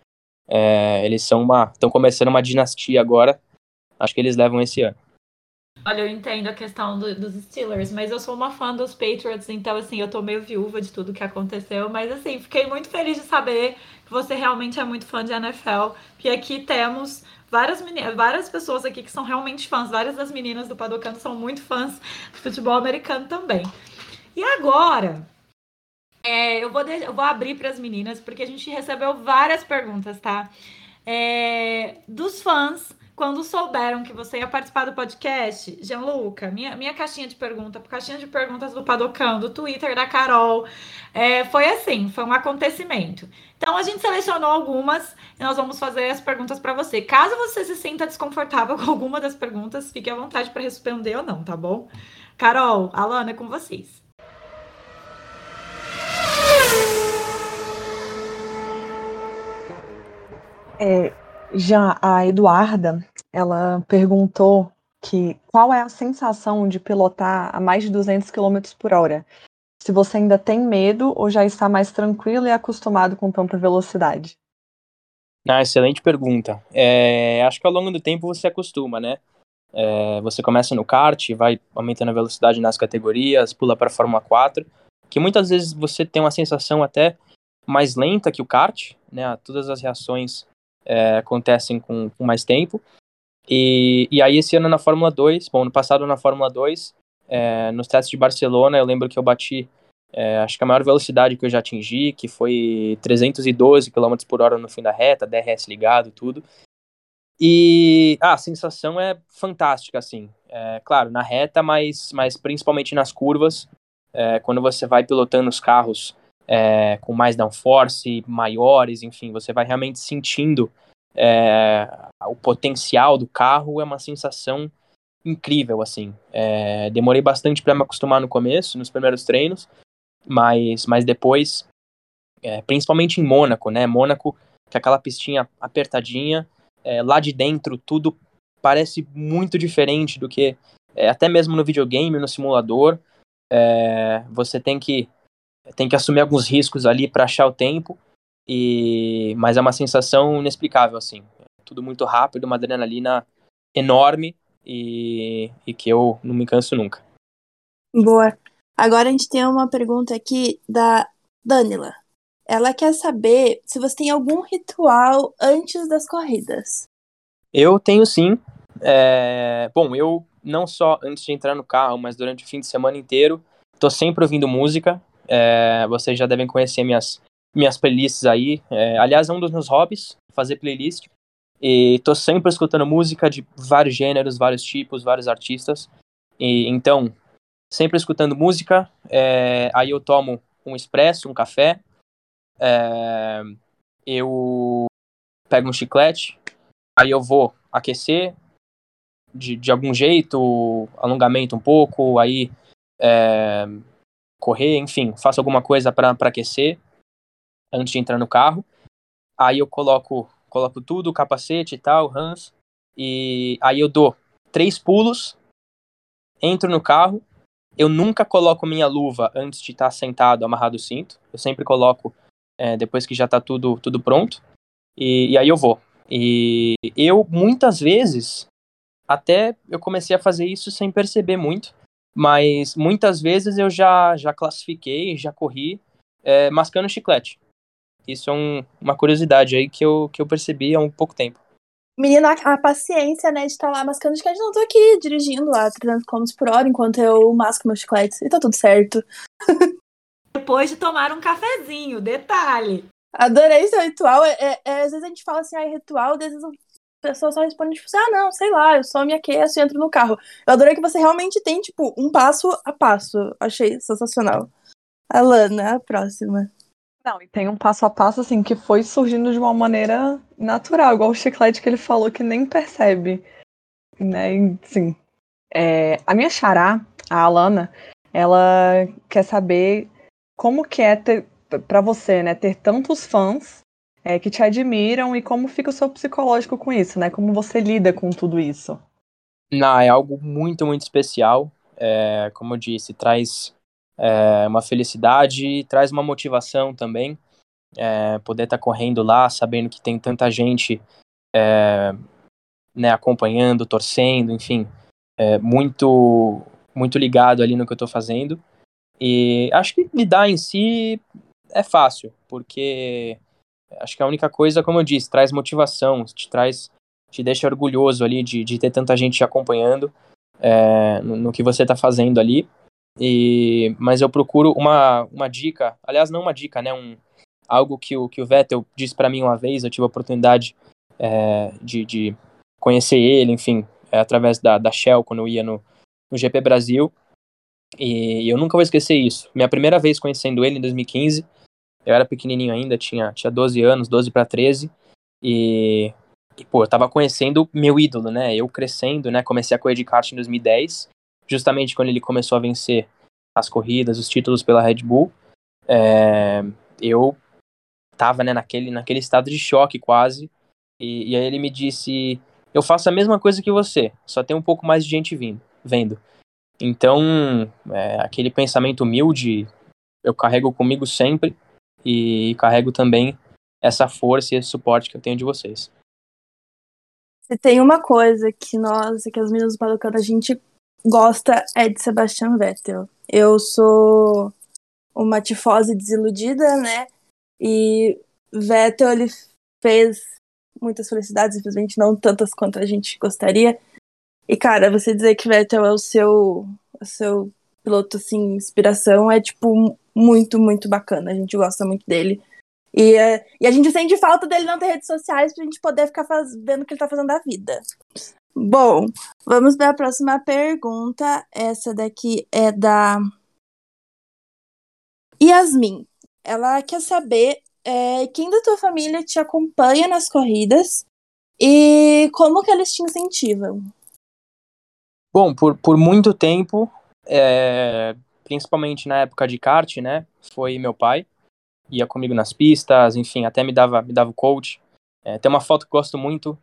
É, eles são uma, estão começando uma dinastia agora. Acho que eles levam esse ano. Olha, eu entendo a questão do, dos Steelers, mas eu sou uma fã dos Patriots, então assim, eu tô meio viúva de tudo que aconteceu, mas assim, fiquei muito feliz de saber que você realmente é muito fã de NFL, e aqui temos várias, meninas, várias pessoas aqui que são realmente fãs, várias das meninas do Padocano são muito fãs de futebol americano também. E agora, é, eu, vou de, eu vou abrir para as meninas, porque a gente recebeu várias perguntas, tá? É, dos fãs quando souberam que você ia participar do podcast, Gianluca, minha, minha caixinha de perguntas, caixinha de perguntas do Padocão, do Twitter da Carol, é, foi assim, foi um acontecimento. Então a gente selecionou algumas e nós vamos fazer as perguntas para você. Caso você se sinta desconfortável com alguma das perguntas, fique à vontade para responder ou não, tá bom? Carol, Alana, é com vocês. É, já a Eduarda, ela perguntou que qual é a sensação de pilotar a mais de 200 km por hora? Se você ainda tem medo ou já está mais tranquilo e acostumado com tanta velocidade? Ah, excelente pergunta. É, acho que ao longo do tempo você acostuma, né? É, você começa no kart, vai aumentando a velocidade nas categorias, pula para a Fórmula 4, que muitas vezes você tem uma sensação até mais lenta que o kart, né? Todas as reações é, acontecem com, com, mais tempo. E, e aí esse ano na Fórmula 2, bom, no passado na Fórmula 2, é, nos testes de Barcelona, eu lembro que eu bati, é, acho que a maior velocidade que eu já atingi, que foi 312 km por hora no fim da reta, DRS ligado, tudo. E ah, a sensação é fantástica, assim. É, claro, na reta, mas, mas principalmente nas curvas, é, quando você vai pilotando os carros é, com mais downforce, maiores, enfim, você vai realmente sentindo é, o potencial do carro, é uma sensação incrível, assim. É, demorei bastante para me acostumar no começo, nos primeiros treinos, mas, mas depois, é, principalmente em Mônaco, né? Mônaco, que é aquela pistinha apertadinha, é, lá de dentro tudo parece muito diferente do que é, até mesmo no videogame, no simulador. você tem que tem que assumir alguns riscos ali para achar o tempo, e mas é uma sensação inexplicável, assim. Tudo muito rápido, uma adrenalina enorme e, e que eu não me canso nunca. Boa. Agora a gente tem uma pergunta aqui da Danila. Ela quer saber se você tem algum ritual antes das corridas. Eu tenho sim. É... Bom, eu não só antes de entrar no carro, mas durante o fim de semana inteiro, tô sempre ouvindo música. É, vocês já devem conhecer minhas, minhas playlists aí. É, aliás, é um dos meus hobbies, fazer playlist. E tô sempre escutando música de vários gêneros, vários tipos, vários artistas. E então, sempre escutando música. É, aí eu tomo um expresso, um café, é, eu pego um chiclete, aí eu vou aquecer de, de algum jeito, alongamento um pouco, aí é, correr, enfim, faço alguma coisa para aquecer antes de entrar no carro. Aí eu coloco, coloco tudo, capacete e tal, Hans, e aí eu dou três pulos, entro no carro. Eu nunca coloco minha luva antes de estar sentado, amarrado o cinto. Eu sempre coloco é, depois que já está tudo, tudo pronto. E, e aí eu vou. E eu, muitas vezes, até eu comecei a fazer isso sem perceber muito, mas muitas vezes eu já, já classifiquei, já corri é, mascando chiclete. Isso é um, uma curiosidade aí que eu, que eu percebi há um pouco tempo. Menina, a, paciência, né, de estar tá lá mascando chiclete. Não, tô aqui dirigindo a 300 km por hora enquanto eu masco meus chicletes. E tá tudo certo. Depois de tomar um cafezinho, detalhe. Adorei seu ritual. É, é, é, às vezes a gente fala assim, ah, é ritual, às vezes a pessoa só responde, tipo assim, ah, não, sei lá, eu só me aqueço e entro no carro. Eu adorei que você realmente tem, tipo, um passo a passo. Achei sensacional. Alana, a próxima. Não, e tem um passo a passo, assim, que foi surgindo de uma maneira natural, igual o chiclete que ele falou que nem percebe. Né? Sim. É, a minha xará, a Alana, ela quer saber como que é ter, pra você, né, ter tantos fãs é, que te admiram e como fica o seu psicológico com isso, né? Como você lida com tudo isso? Não, é algo muito, muito especial. É, como eu disse, traz é, uma felicidade, traz uma motivação também. É, poder estar tá correndo lá, sabendo que tem tanta gente é, né, acompanhando, torcendo, enfim, é, muito muito ligado ali no que eu estou fazendo. E acho que lidar em si é fácil, porque acho que a única coisa, como eu disse, traz motivação, te traz, te deixa orgulhoso ali de, de ter tanta gente te acompanhando é, no, no, que você está fazendo ali. E, mas eu procuro uma, uma dica, aliás, não uma dica, né? Um, algo que o, que o Vettel disse para mim uma vez, eu tive a oportunidade é, de, de conhecer ele, enfim, é, através da, da Shell, quando eu ia no, no GP Brasil. E eu nunca vou esquecer isso. Minha primeira vez conhecendo ele em 2015, eu era pequenininho ainda, tinha, tinha 12 anos, 12 para 13. E, e, pô, eu tava conhecendo meu ídolo, né? Eu crescendo, né? Comecei a correr de kart em 2010 justamente quando ele começou a vencer as corridas, os títulos pela Red Bull, é, eu tava né, naquele, naquele estado de choque quase, e, e, aí ele me disse, eu faço a mesma coisa que você, só tem um pouco mais de gente vindo, vendo. Então, é, aquele pensamento humilde eu carrego comigo sempre e carrego também essa força e esse suporte que eu tenho de vocês. Se tem uma coisa que nós, que as meninas do Padocano, a gente gosta é de Sebastian Vettel. Eu sou uma tifose desiludida, né? E Vettel ele fez muitas felicidades, infelizmente não tantas quanto a gente gostaria. E cara, você dizer que Vettel é o seu o seu piloto assim, inspiração é tipo muito, muito bacana. A gente gosta muito dele. E, é, e a gente sente falta dele não ter redes sociais pra gente poder ficar faz, vendo o que ele tá fazendo da vida. Bom, vamos para a próxima pergunta. Essa daqui é da Yasmin. Ela quer saber é, quem da tua família te acompanha nas corridas e como que eles te incentivam. Bom, por, por muito tempo, é, principalmente na época de kart, né, foi meu pai, ia comigo nas pistas, enfim, até me dava, me dava o coach. É, tem uma foto que gosto muito,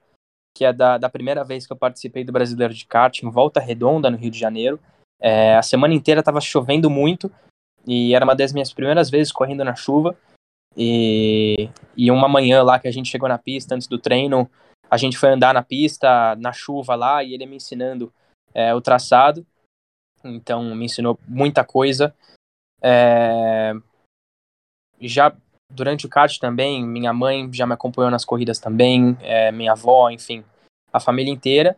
que é da, da primeira vez que eu participei do Brasileiro de Kart em Volta Redonda, no Rio de Janeiro. É, a semana inteira estava chovendo muito e era uma das minhas primeiras vezes correndo na chuva. E, e uma manhã lá que a gente chegou na pista antes do treino, a gente foi andar na pista, na chuva lá, e ele me ensinando é, o traçado. Então, me ensinou muita coisa. É, já durante o kart também, minha mãe já me acompanhou nas corridas também, é, minha avó, enfim, a família inteira.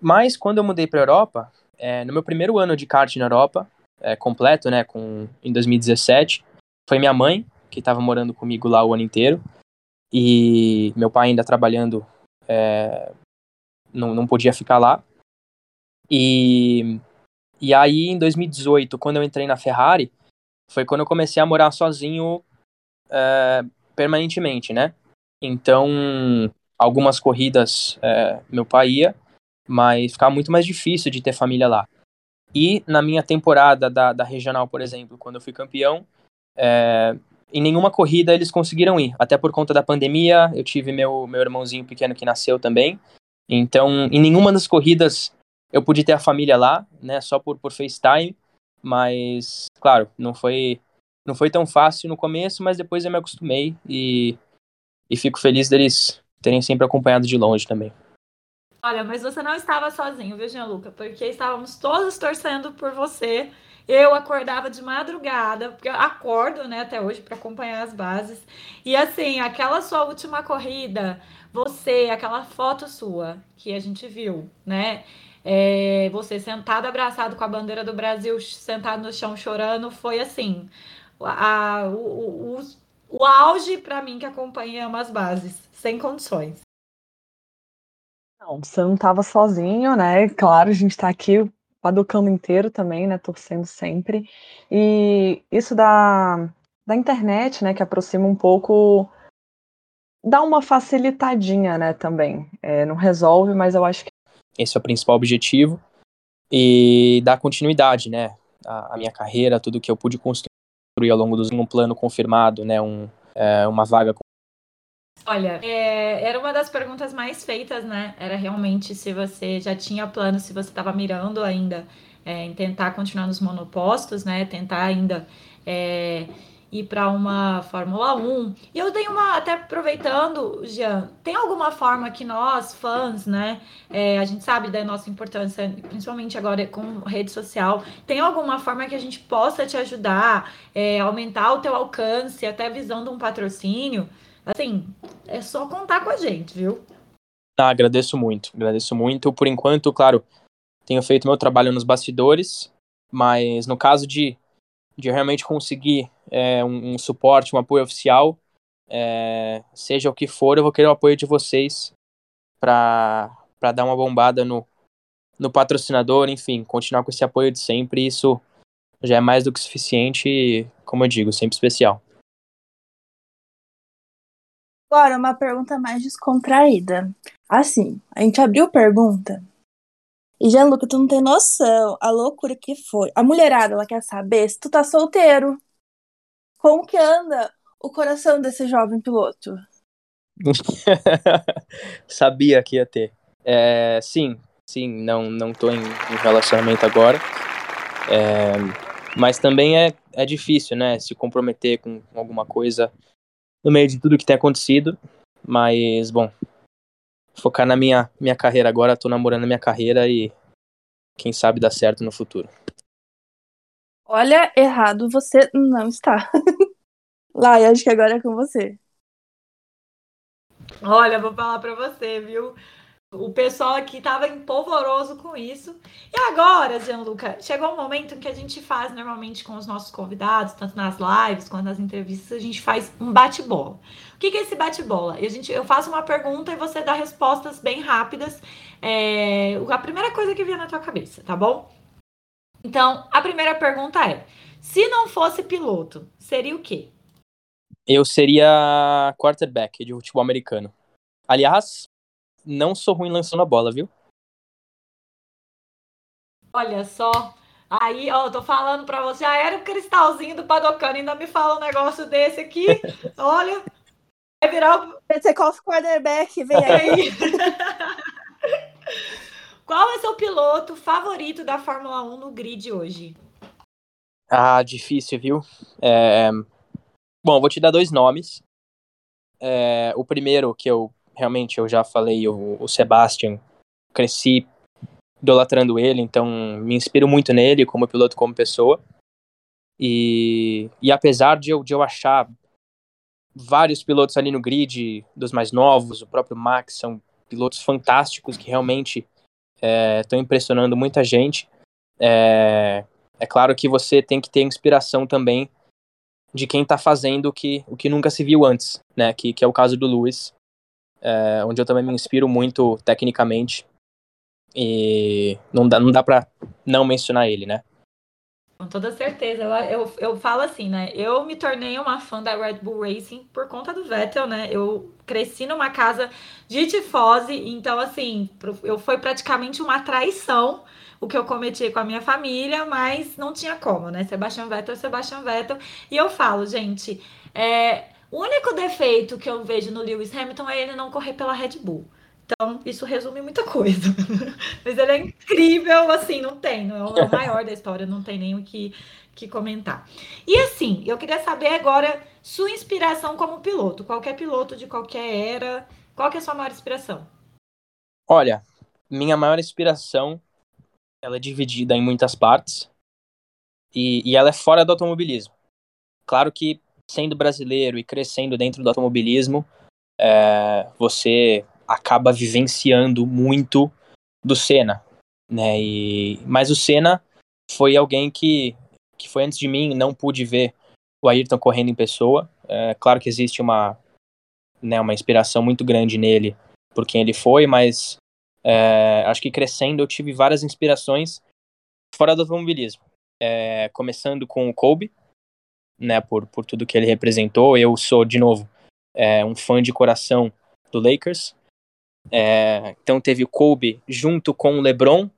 Mas quando eu mudei para a Europa, é, no meu primeiro ano de kart na Europa, é, completo, né, com, em 2017, foi minha mãe que estava morando comigo lá o ano inteiro e meu pai ainda trabalhando é, não, não podia ficar lá. E, e aí, em 2018, quando eu entrei na Ferrari, foi quando eu comecei a morar sozinho é, permanentemente, né? Então, algumas corridas é, meu pai ia, mas ficava muito mais difícil de ter família lá. E na minha temporada da, da regional, por exemplo, quando eu fui campeão, é, em nenhuma corrida eles conseguiram ir, até por conta da pandemia. Eu tive meu, meu irmãozinho pequeno que nasceu também. Então, em nenhuma das corridas eu pude ter a família lá, né, só por, por FaceTime. Mas, claro, não foi, não foi tão fácil no começo, mas depois eu me acostumei e, e fico feliz deles terem sempre acompanhado de longe também. Olha, mas você não estava sozinho, viu, Gianluca? Porque estávamos todos torcendo por você. Eu acordava de madrugada, porque acordo, né, até hoje para acompanhar as bases. E assim, aquela sua última corrida, você, aquela foto sua que a gente viu, né? É, você sentado, abraçado com a bandeira do Brasil, sentado no chão chorando, foi assim, a, o, o, o auge para mim que acompanha umas bases, sem condições. Não, você não estava sozinho, né? Claro, a gente está aqui, o Padocano inteiro também, né? Torcendo sempre. E isso da, da internet, né? Que aproxima um pouco dá uma facilitadinha, né, também. É, não resolve, mas eu acho que esse é o principal objetivo. E dar continuidade, né? A, a minha carreira, tudo que eu pude construir ao longo dos um plano confirmado, né? Um, é, uma vaga. Olha, é, era uma das perguntas mais feitas, né? Era realmente se você já tinha plano, se você estava mirando ainda é, em tentar continuar nos monopostos, né? Tentar ainda é, ir para uma Fórmula 1. E eu tenho uma, até aproveitando, Jean, tem alguma forma que nós, fãs, né, é, a gente sabe da nossa importância, principalmente agora com rede social, tem alguma forma que a gente possa te ajudar, é, aumentar o teu alcance, até visando um patrocínio? Assim, é só contar com a gente, viu? Ah, agradeço muito, agradeço muito. Por enquanto, claro, tenho feito meu trabalho nos bastidores, mas no caso de de realmente conseguir é, um, um, suporte, um apoio oficial, é, seja o que for, eu vou querer o apoio de vocês para dar uma bombada no, no patrocinador, enfim, continuar com esse apoio de sempre. Isso já é mais do que suficiente e, como eu digo, sempre especial. Agora, uma pergunta mais descontraída. Assim, a gente abriu pergunta e, Gianluca, tu não tem noção a loucura que foi. A mulherada, ela quer saber se tu tá solteiro. Como que anda o coração desse jovem piloto? Sabia que ia ter. É, sim, sim, não, não tô em, em relacionamento agora. É, mas também é, é difícil, né? Se comprometer com alguma coisa no meio de tudo que tem acontecido. Mas, bom, focar na minha, minha carreira agora, tô namorando a minha carreira e quem sabe dá certo no futuro. Olha, errado você não está. Lá, eu acho que agora é com você. Olha, vou falar para você, viu? O pessoal aqui estava empolvoroso com isso. E agora, Gianluca, chegou um momento que a gente faz normalmente com os nossos convidados, tanto nas lives quanto nas entrevistas, a gente faz um bate-bola. O que, que é esse bate-bola? Eu, eu faço uma pergunta e você dá respostas bem rápidas. É, a primeira coisa que vier na tua cabeça, tá bom? Então, a primeira pergunta é: se não fosse piloto, seria o quê? Eu seria quarterback de futebol americano. Aliás, não sou ruim lançando a bola, viu? Olha só. Aí, ó, tô falando pra você, já era o cristalzinho do Padocano, ainda me fala um negócio desse aqui. Olha, vai virar o. Pentecost quarterback, vem aí. Qual é seu piloto favorito da Fórmula 1 no grid hoje? Ah, difícil, viu? É... Bom, vou te dar dois nomes. É... O primeiro que eu realmente eu já falei, o, o Sebastian, cresci idolatrando ele, então me inspiro muito nele como piloto, como pessoa. E, e apesar de eu, de eu achar vários pilotos ali no grid, dos mais novos, o próprio Max, são pilotos fantásticos que realmente estão é, impressionando muita gente. É, é claro que você tem que ter inspiração também de quem está fazendo o que, o que nunca se viu antes, né? Que, que é o caso do Lewis é, onde eu também me inspiro muito tecnicamente. E não dá, não dá pra não mencionar ele, né? Com toda certeza. Eu, eu, eu falo assim, né? Eu me tornei uma fã da Red Bull Racing por conta do Vettel, né? Eu cresci numa casa de tifose, então, assim, eu foi praticamente uma traição o que eu cometi com a minha família, mas não tinha como, né? Sebastian Vettel é Sebastian Vettel. E eu falo, gente, é, o único defeito que eu vejo no Lewis Hamilton é ele não correr pela Red Bull. Então, isso resume muita coisa. Mas ele é incrível, assim, não tem, não é o maior da história, não tem nem o que, que comentar. E assim, eu queria saber agora sua inspiração como piloto. Qualquer piloto de qualquer era, qual que é a sua maior inspiração? Olha, minha maior inspiração, ela é dividida em muitas partes e, e ela é fora do automobilismo. Claro que sendo brasileiro e crescendo dentro do automobilismo, é, você acaba vivenciando muito do Senna, né? E, mas o Senna foi alguém que, que foi antes de mim, não pude ver o Ayrton correndo em pessoa. É, claro que existe uma, né, uma inspiração muito grande nele por quem ele foi, mas é, acho que crescendo eu tive várias inspirações fora do automobilismo. É, começando com o Kobe, né, por, por tudo que ele representou. Eu sou, de novo, é, um fã de coração do Lakers. É, então teve o Kobe junto com o LeBron,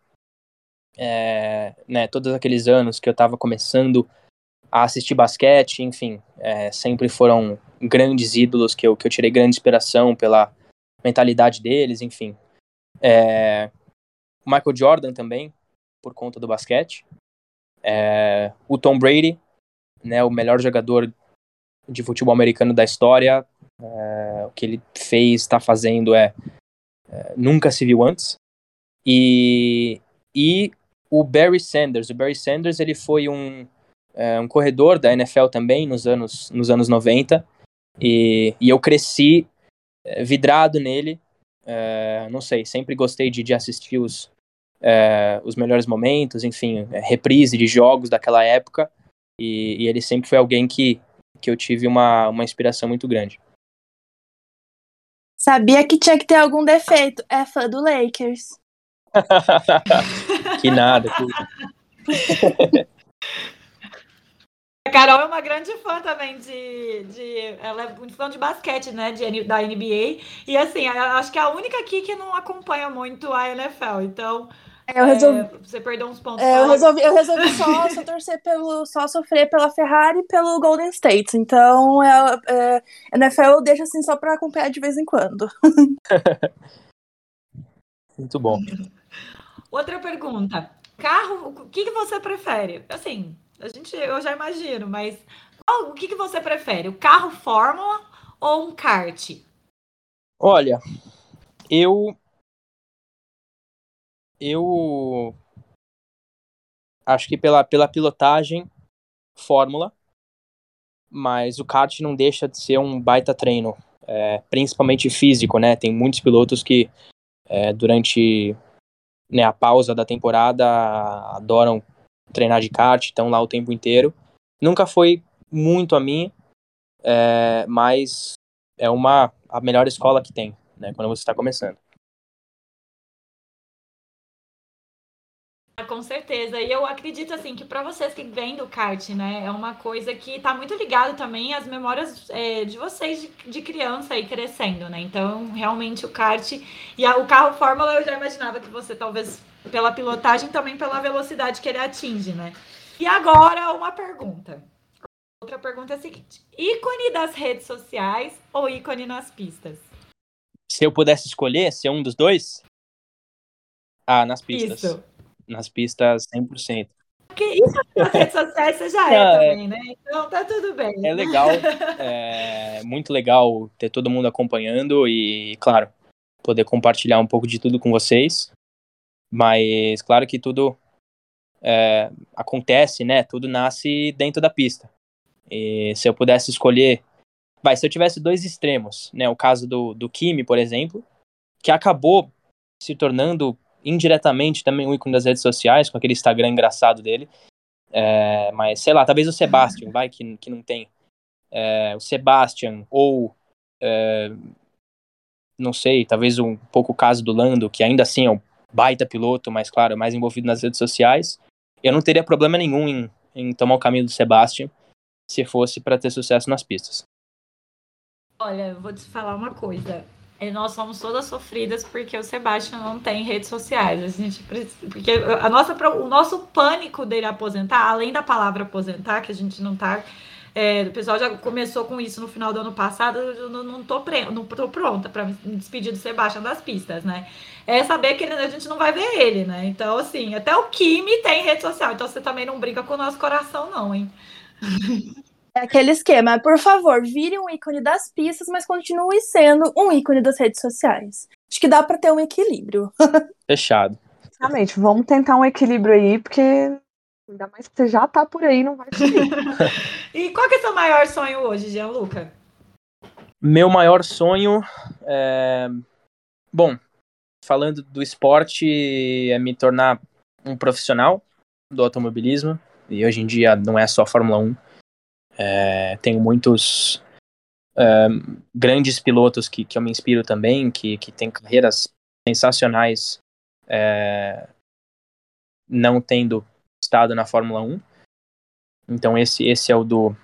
é, né, todos aqueles anos que eu estava começando a assistir basquete, enfim, é, sempre foram grandes ídolos que eu, que eu tirei grande inspiração pela mentalidade deles, enfim. É, Michael Jordan também, por conta do basquete. É, o Tom Brady, né, o melhor jogador de futebol americano da história. É, o que ele fez, está fazendo é, é, nunca se viu antes. E, e o Barry Sanders. O Barry Sanders ele foi um, é, um corredor da NFL também nos anos, nos anos 90. E, e eu cresci é, vidrado nele. É, não sei, sempre gostei de, de assistir os, é, os melhores momentos, enfim, reprise de jogos daquela época. E, e, ele sempre foi alguém que, que eu tive uma, uma inspiração muito grande. Sabia que tinha que ter algum defeito. É fã do Lakers. que nada. A Carol é uma grande fã também de, de. Ela é muito fã de basquete, né? De, da NBA. E assim, acho que é a única aqui que não acompanha muito a NFL. Então, eu resolvi. É, você perdeu uns pontos. É, eu resolvi, eu resolvi só, só torcer pelo. só sofrer pela Ferrari e pelo Golden State. Então, é, é, NFL eu deixo assim só pra acompanhar de vez em quando. Muito bom. Outra pergunta. Carro, o que, que você prefere? Assim, a gente, eu já imagino, mas qual, o que, que você prefere? O carro Fórmula ou um kart? Olha, eu eu acho que pela, pela pilotagem, Fórmula, mas o kart não deixa de ser um baita treino, é, principalmente físico, né? Tem muitos pilotos que é, durante né, a pausa da temporada adoram treinar de kart, estão lá o tempo inteiro. Nunca foi muito a minha, é, mas é uma a melhor escola que tem, né? Quando você está começando. Com certeza. E eu acredito assim que para vocês que vêm do kart, né, é uma coisa que está muito ligado também às memórias é, de vocês de, de, criança aí crescendo, né? Então, realmente o kart e a, o carro Fórmula eu já imaginava que você talvez pela pilotagem também pela velocidade que ele atinge, né? E agora uma pergunta. Outra pergunta é a seguinte: ícone das redes sociais ou ícone nas pistas? Se eu pudesse escolher ser um dos dois? Ah, nas pistas. Isso nas pistas 100%. Porque isso nas redes sociais você já é, é também, né? Então tá tudo bem. É legal, é muito legal ter todo mundo acompanhando e, claro, poder compartilhar um pouco de tudo com vocês. Mas, claro que tudo é, acontece, né? Tudo nasce dentro da pista. E se eu pudesse escolher. Vai, se eu tivesse dois extremos, né? O caso do, do Kimi, por exemplo, que acabou se tornando indiretamente também um ícone das redes sociais, com aquele Instagram engraçado dele. É, mas, sei lá, talvez o Sebastian, vai, que, que não tem. É, o Sebastian, ou. É, não sei, talvez um pouco o caso do Lando, que ainda assim é um baita piloto, mas, claro, mais envolvido nas redes sociais. Eu não teria problema nenhum em, em tomar o caminho do Sebastian se fosse para ter sucesso nas pistas. Olha, vou te falar uma coisa. E nós somos todas sofridas porque o Sebastião não tem redes sociais. A gente porque a nossa, o nosso pânico dele aposentar, além da palavra aposentar, que a gente não tá. É, o pessoal já começou com isso no final do ano passado. Eu não, não, tô, pre, não tô pronta para me despedir do Sebastião das pistas, né? É saber que ele, a gente não vai ver ele, né? Então, assim, até o Kimi tem rede social. Então você também não brinca com o nosso coração, não, hein? É aquele esquema, por favor, vire um ícone das pistas, mas continue sendo um ícone das redes sociais. Acho que dá para ter um equilíbrio. Fechado. Exatamente, vamos tentar um equilíbrio aí, porque ainda mais que você já tá por aí, não vai e qual que é o seu maior sonho hoje, Gianluca? Meu maior sonho é... Bom, falando do esporte, é me tornar um profissional do automobilismo. E hoje em dia não é só Fórmula 1 é, tenho muitos é, grandes pilotos que, que eu me inspiro também, que, que têm carreiras sensacionais, é, não tendo estado na Fórmula 1. Então esse, esse é o do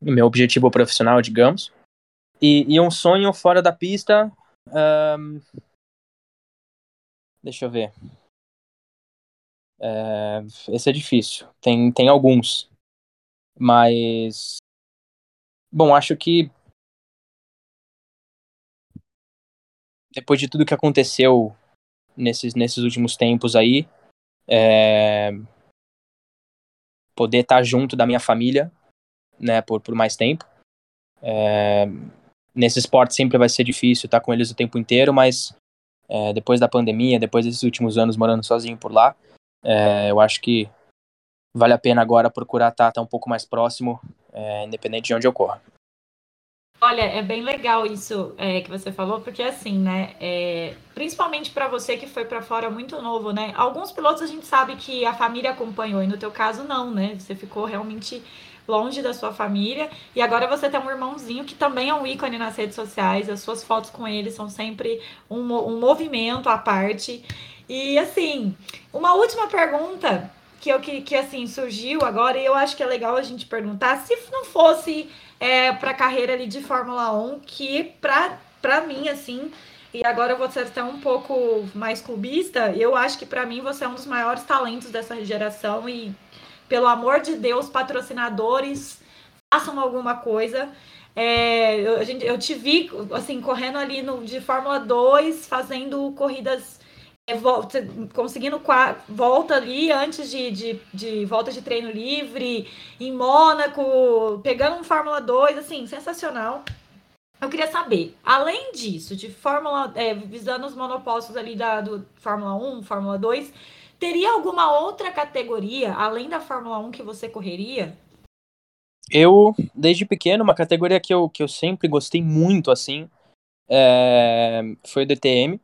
meu objetivo profissional, digamos. E, e um sonho fora da pista. Um, deixa eu ver. É, esse é difícil. Tem, tem alguns. Mas. Bom, acho que. Depois de tudo que aconteceu nesses, nesses últimos tempos aí, é... poder estar junto da minha família, né, por, por mais tempo. É... Nesse esporte sempre vai ser difícil estar com eles o tempo inteiro, mas é, depois da pandemia, depois desses últimos anos morando sozinho por lá, é, eu acho que vale a pena agora procurar estar, tá, um pouco mais próximo, é, independente de onde ocorra. Olha, é bem legal isso é, que você falou, porque assim, né? É, principalmente para você que foi para fora muito novo, né? Alguns pilotos a gente sabe que a família acompanhou, e no teu caso não, né? Você ficou realmente longe da sua família e agora você tem um irmãozinho que também é um ícone nas redes sociais. As suas fotos com ele são sempre um, um movimento à parte. E assim, uma última pergunta que eu que, que assim surgiu agora e eu acho que é legal a gente perguntar se não fosse é, para a carreira ali de Fórmula 1 que para mim assim e agora eu vou ser até um pouco mais clubista eu acho que para mim você é um dos maiores talentos dessa geração e pelo amor de Deus patrocinadores façam alguma coisa. É, eu, eu te vi assim correndo ali no, de Fórmula 2 fazendo corridas conseguindo volta ali antes de, de, de, volta de treino livre, em Mônaco, pegando um Fórmula 2, assim, sensacional. Eu queria saber, além disso, de Fórmula, é, visando os monopostos ali da, do Fórmula 1, Fórmula 2, teria alguma outra categoria, além da Fórmula 1, que você correria? Eu, desde pequeno, uma categoria que eu, que eu sempre gostei muito, assim, é, foi o DTM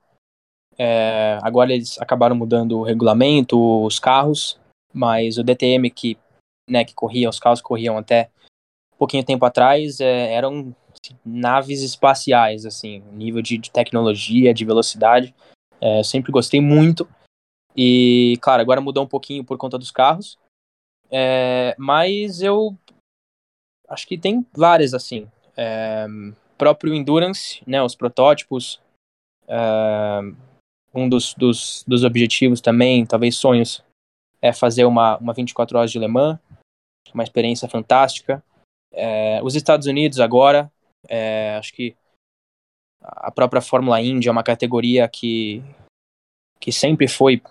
é, agora eles acabaram mudando o regulamento, os carros, mas o DTM que, né, que corria, os carros corriam até um pouquinho tempo atrás, é, eram assim, naves espaciais, assim, nível de, de tecnologia, de velocidade. É, sempre gostei muito. E, claro, agora mudou um pouquinho por conta dos carros. É, mas eu acho que tem várias, assim. É, próprio Endurance, né, os protótipos. Um dos, dos, dos objetivos também, talvez sonhos, é fazer uma, uma 24 horas de Le Mans, uma experiência fantástica. É, os Estados Unidos agora, é, acho que a própria Fórmula Indy é uma categoria que, que sempre foi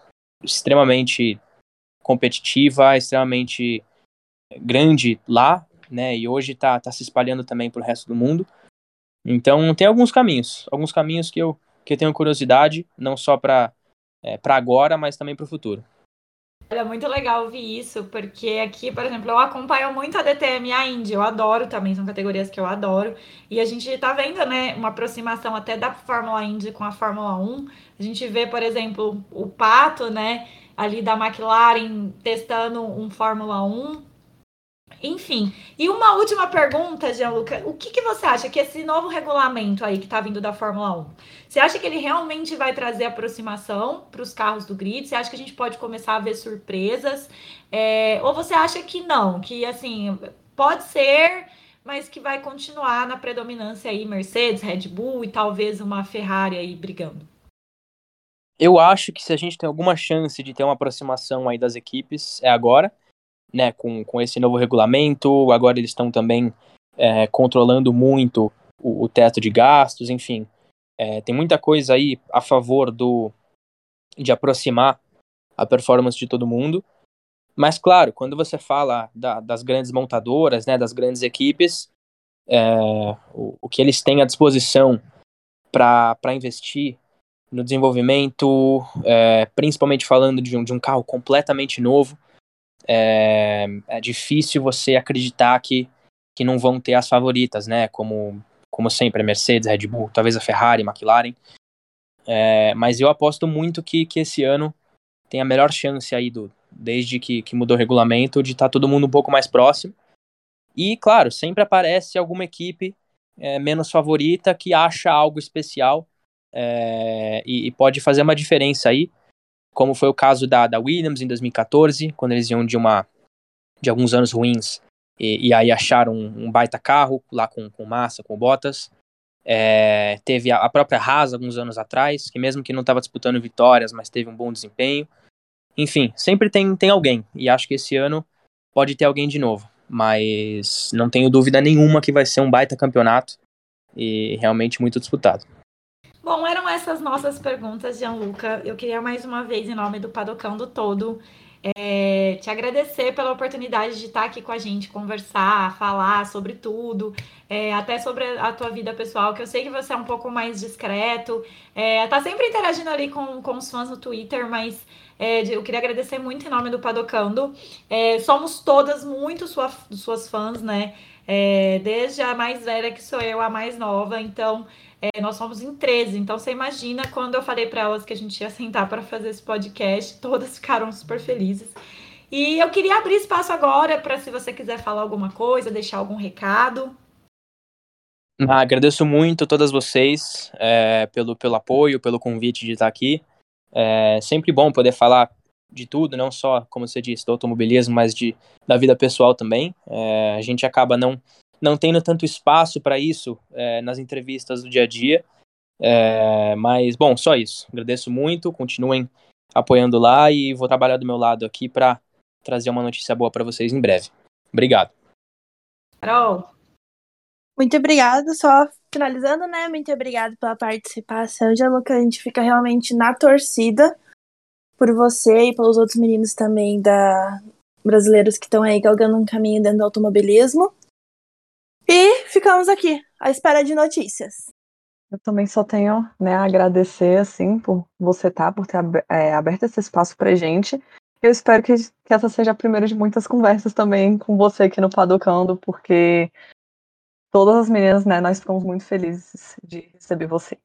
extremamente competitiva, extremamente grande lá, né? E hoje está tá se espalhando também para o resto do mundo. Então tem alguns caminhos, alguns caminhos que eu que tenho curiosidade, não só para é, agora, mas também para o futuro. É muito legal ouvir isso, porque aqui, por exemplo, eu acompanho muito a DTM e a Indy, eu adoro também, são categorias que eu adoro. E a gente está vendo, né, uma aproximação até da Fórmula Indy com a Fórmula 1. A gente vê, por exemplo, o Pato, né, ali da McLaren testando um Fórmula 1. Enfim, e uma última pergunta, Gianluca. O que, que você acha que esse novo regulamento aí que está vindo da Fórmula 1, você acha que ele realmente vai trazer aproximação para os carros do grid? Você acha que a gente pode começar a ver surpresas? É, ou você acha que não, que assim, pode ser, mas que vai continuar na predominância aí Mercedes, Red Bull e talvez uma Ferrari aí brigando? Eu acho que se a gente tem alguma chance de ter uma aproximação aí das equipes, é agora né, com, com esse novo regulamento. Agora eles estão também é, controlando muito o, o, teto de gastos, enfim. É, tem muita coisa aí a favor do de aproximar a performance de todo mundo. Mas, claro, quando você fala da, das grandes montadoras, né, das grandes equipes, é, o, o, que eles têm à disposição para investir no desenvolvimento, é, principalmente falando de um, de um carro completamente novo, é, é difícil você acreditar que, que não vão ter as favoritas, né? Como, como sempre, a Mercedes, Red Bull, talvez a Ferrari, McLaren. É, mas eu aposto muito que, que esse ano tem a melhor chance aí, do, desde que, que mudou o regulamento, de estar tá todo mundo um pouco mais próximo. E, claro, sempre aparece alguma equipe é, menos favorita que acha algo especial é, e, e, pode fazer uma diferença aí como foi o caso da, da Williams em 2014, quando eles iam de uma de alguns anos ruins e, e aí acharam um, um, baita carro lá com, com Massa, com Bottas. É, teve a, a, própria Haas alguns anos atrás, que mesmo que não estava disputando vitórias, mas teve um bom desempenho. Enfim, sempre tem, tem alguém, e acho que esse ano pode ter alguém de novo, mas não tenho dúvida nenhuma que vai ser um baita campeonato e realmente muito disputado. Bom, eram essas nossas perguntas, Gianluca. Eu queria mais uma vez, em nome do Padocão do Todo, é, te agradecer pela oportunidade de estar aqui com a gente, conversar, falar sobre tudo, é, até sobre a tua vida pessoal, que eu sei que você é um pouco mais discreto, é, tá sempre interagindo ali com, com os fãs no Twitter, mas é, eu queria agradecer muito em nome do Padocando. É, somos todas muito sua, suas fãs, né? É, desde a mais velha que sou eu, a mais nova, então é, nós somos em 13, então você imagina quando eu falei para elas que a gente ia sentar para fazer esse podcast, todas ficaram super felizes. E eu queria abrir espaço agora para se você quiser falar alguma coisa, deixar algum recado. Ah, agradeço muito a todas vocês é, pelo, pelo apoio, pelo convite de estar aqui. É sempre bom poder falar de tudo, não só, como você disse, do automobilismo, mas de, da vida pessoal também. É, a gente acaba não não tendo tanto espaço para isso é, nas entrevistas do dia a dia. É, mas, bom, só isso. Agradeço muito, continuem apoiando lá e vou trabalhar do meu lado aqui para trazer uma notícia boa para vocês em breve. Obrigado. Carol. Muito obrigada. Só finalizando, né? Muito obrigada pela participação, Gianluca. A gente fica realmente na torcida por você e pelos outros meninos também da brasileiros que estão aí galgando um caminho dentro do automobilismo. E ficamos aqui, à espera de notícias. Eu também só tenho né, a agradecer assim, por você estar, tá, por ter é, aberto esse espaço pra gente. Eu espero que, que essa seja a primeira de muitas conversas também com você aqui no Padocando, porque todas as meninas, né, nós ficamos muito felizes de receber você.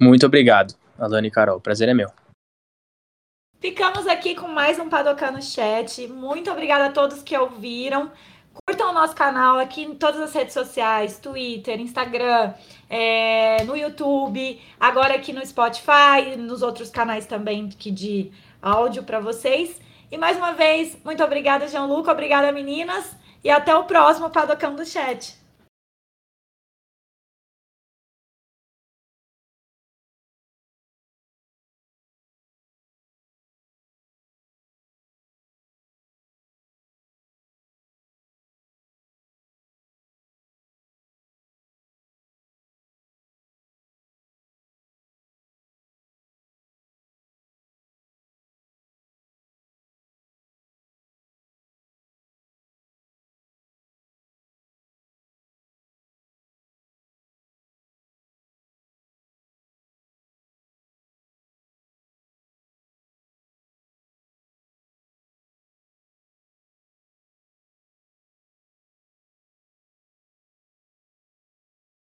Muito obrigado, Alane e Carol. O prazer é meu. Ficamos aqui com mais um Padocando Chat. Muito obrigada a todos que ouviram. Curtam o nosso canal aqui em todas as redes sociais, Twitter, Instagram, é, no YouTube, agora aqui no Spotify, nos outros canais também que de áudio para vocês. E mais uma vez, muito obrigada, João Luca, obrigada, meninas, e até o próximo Padocão do Chat.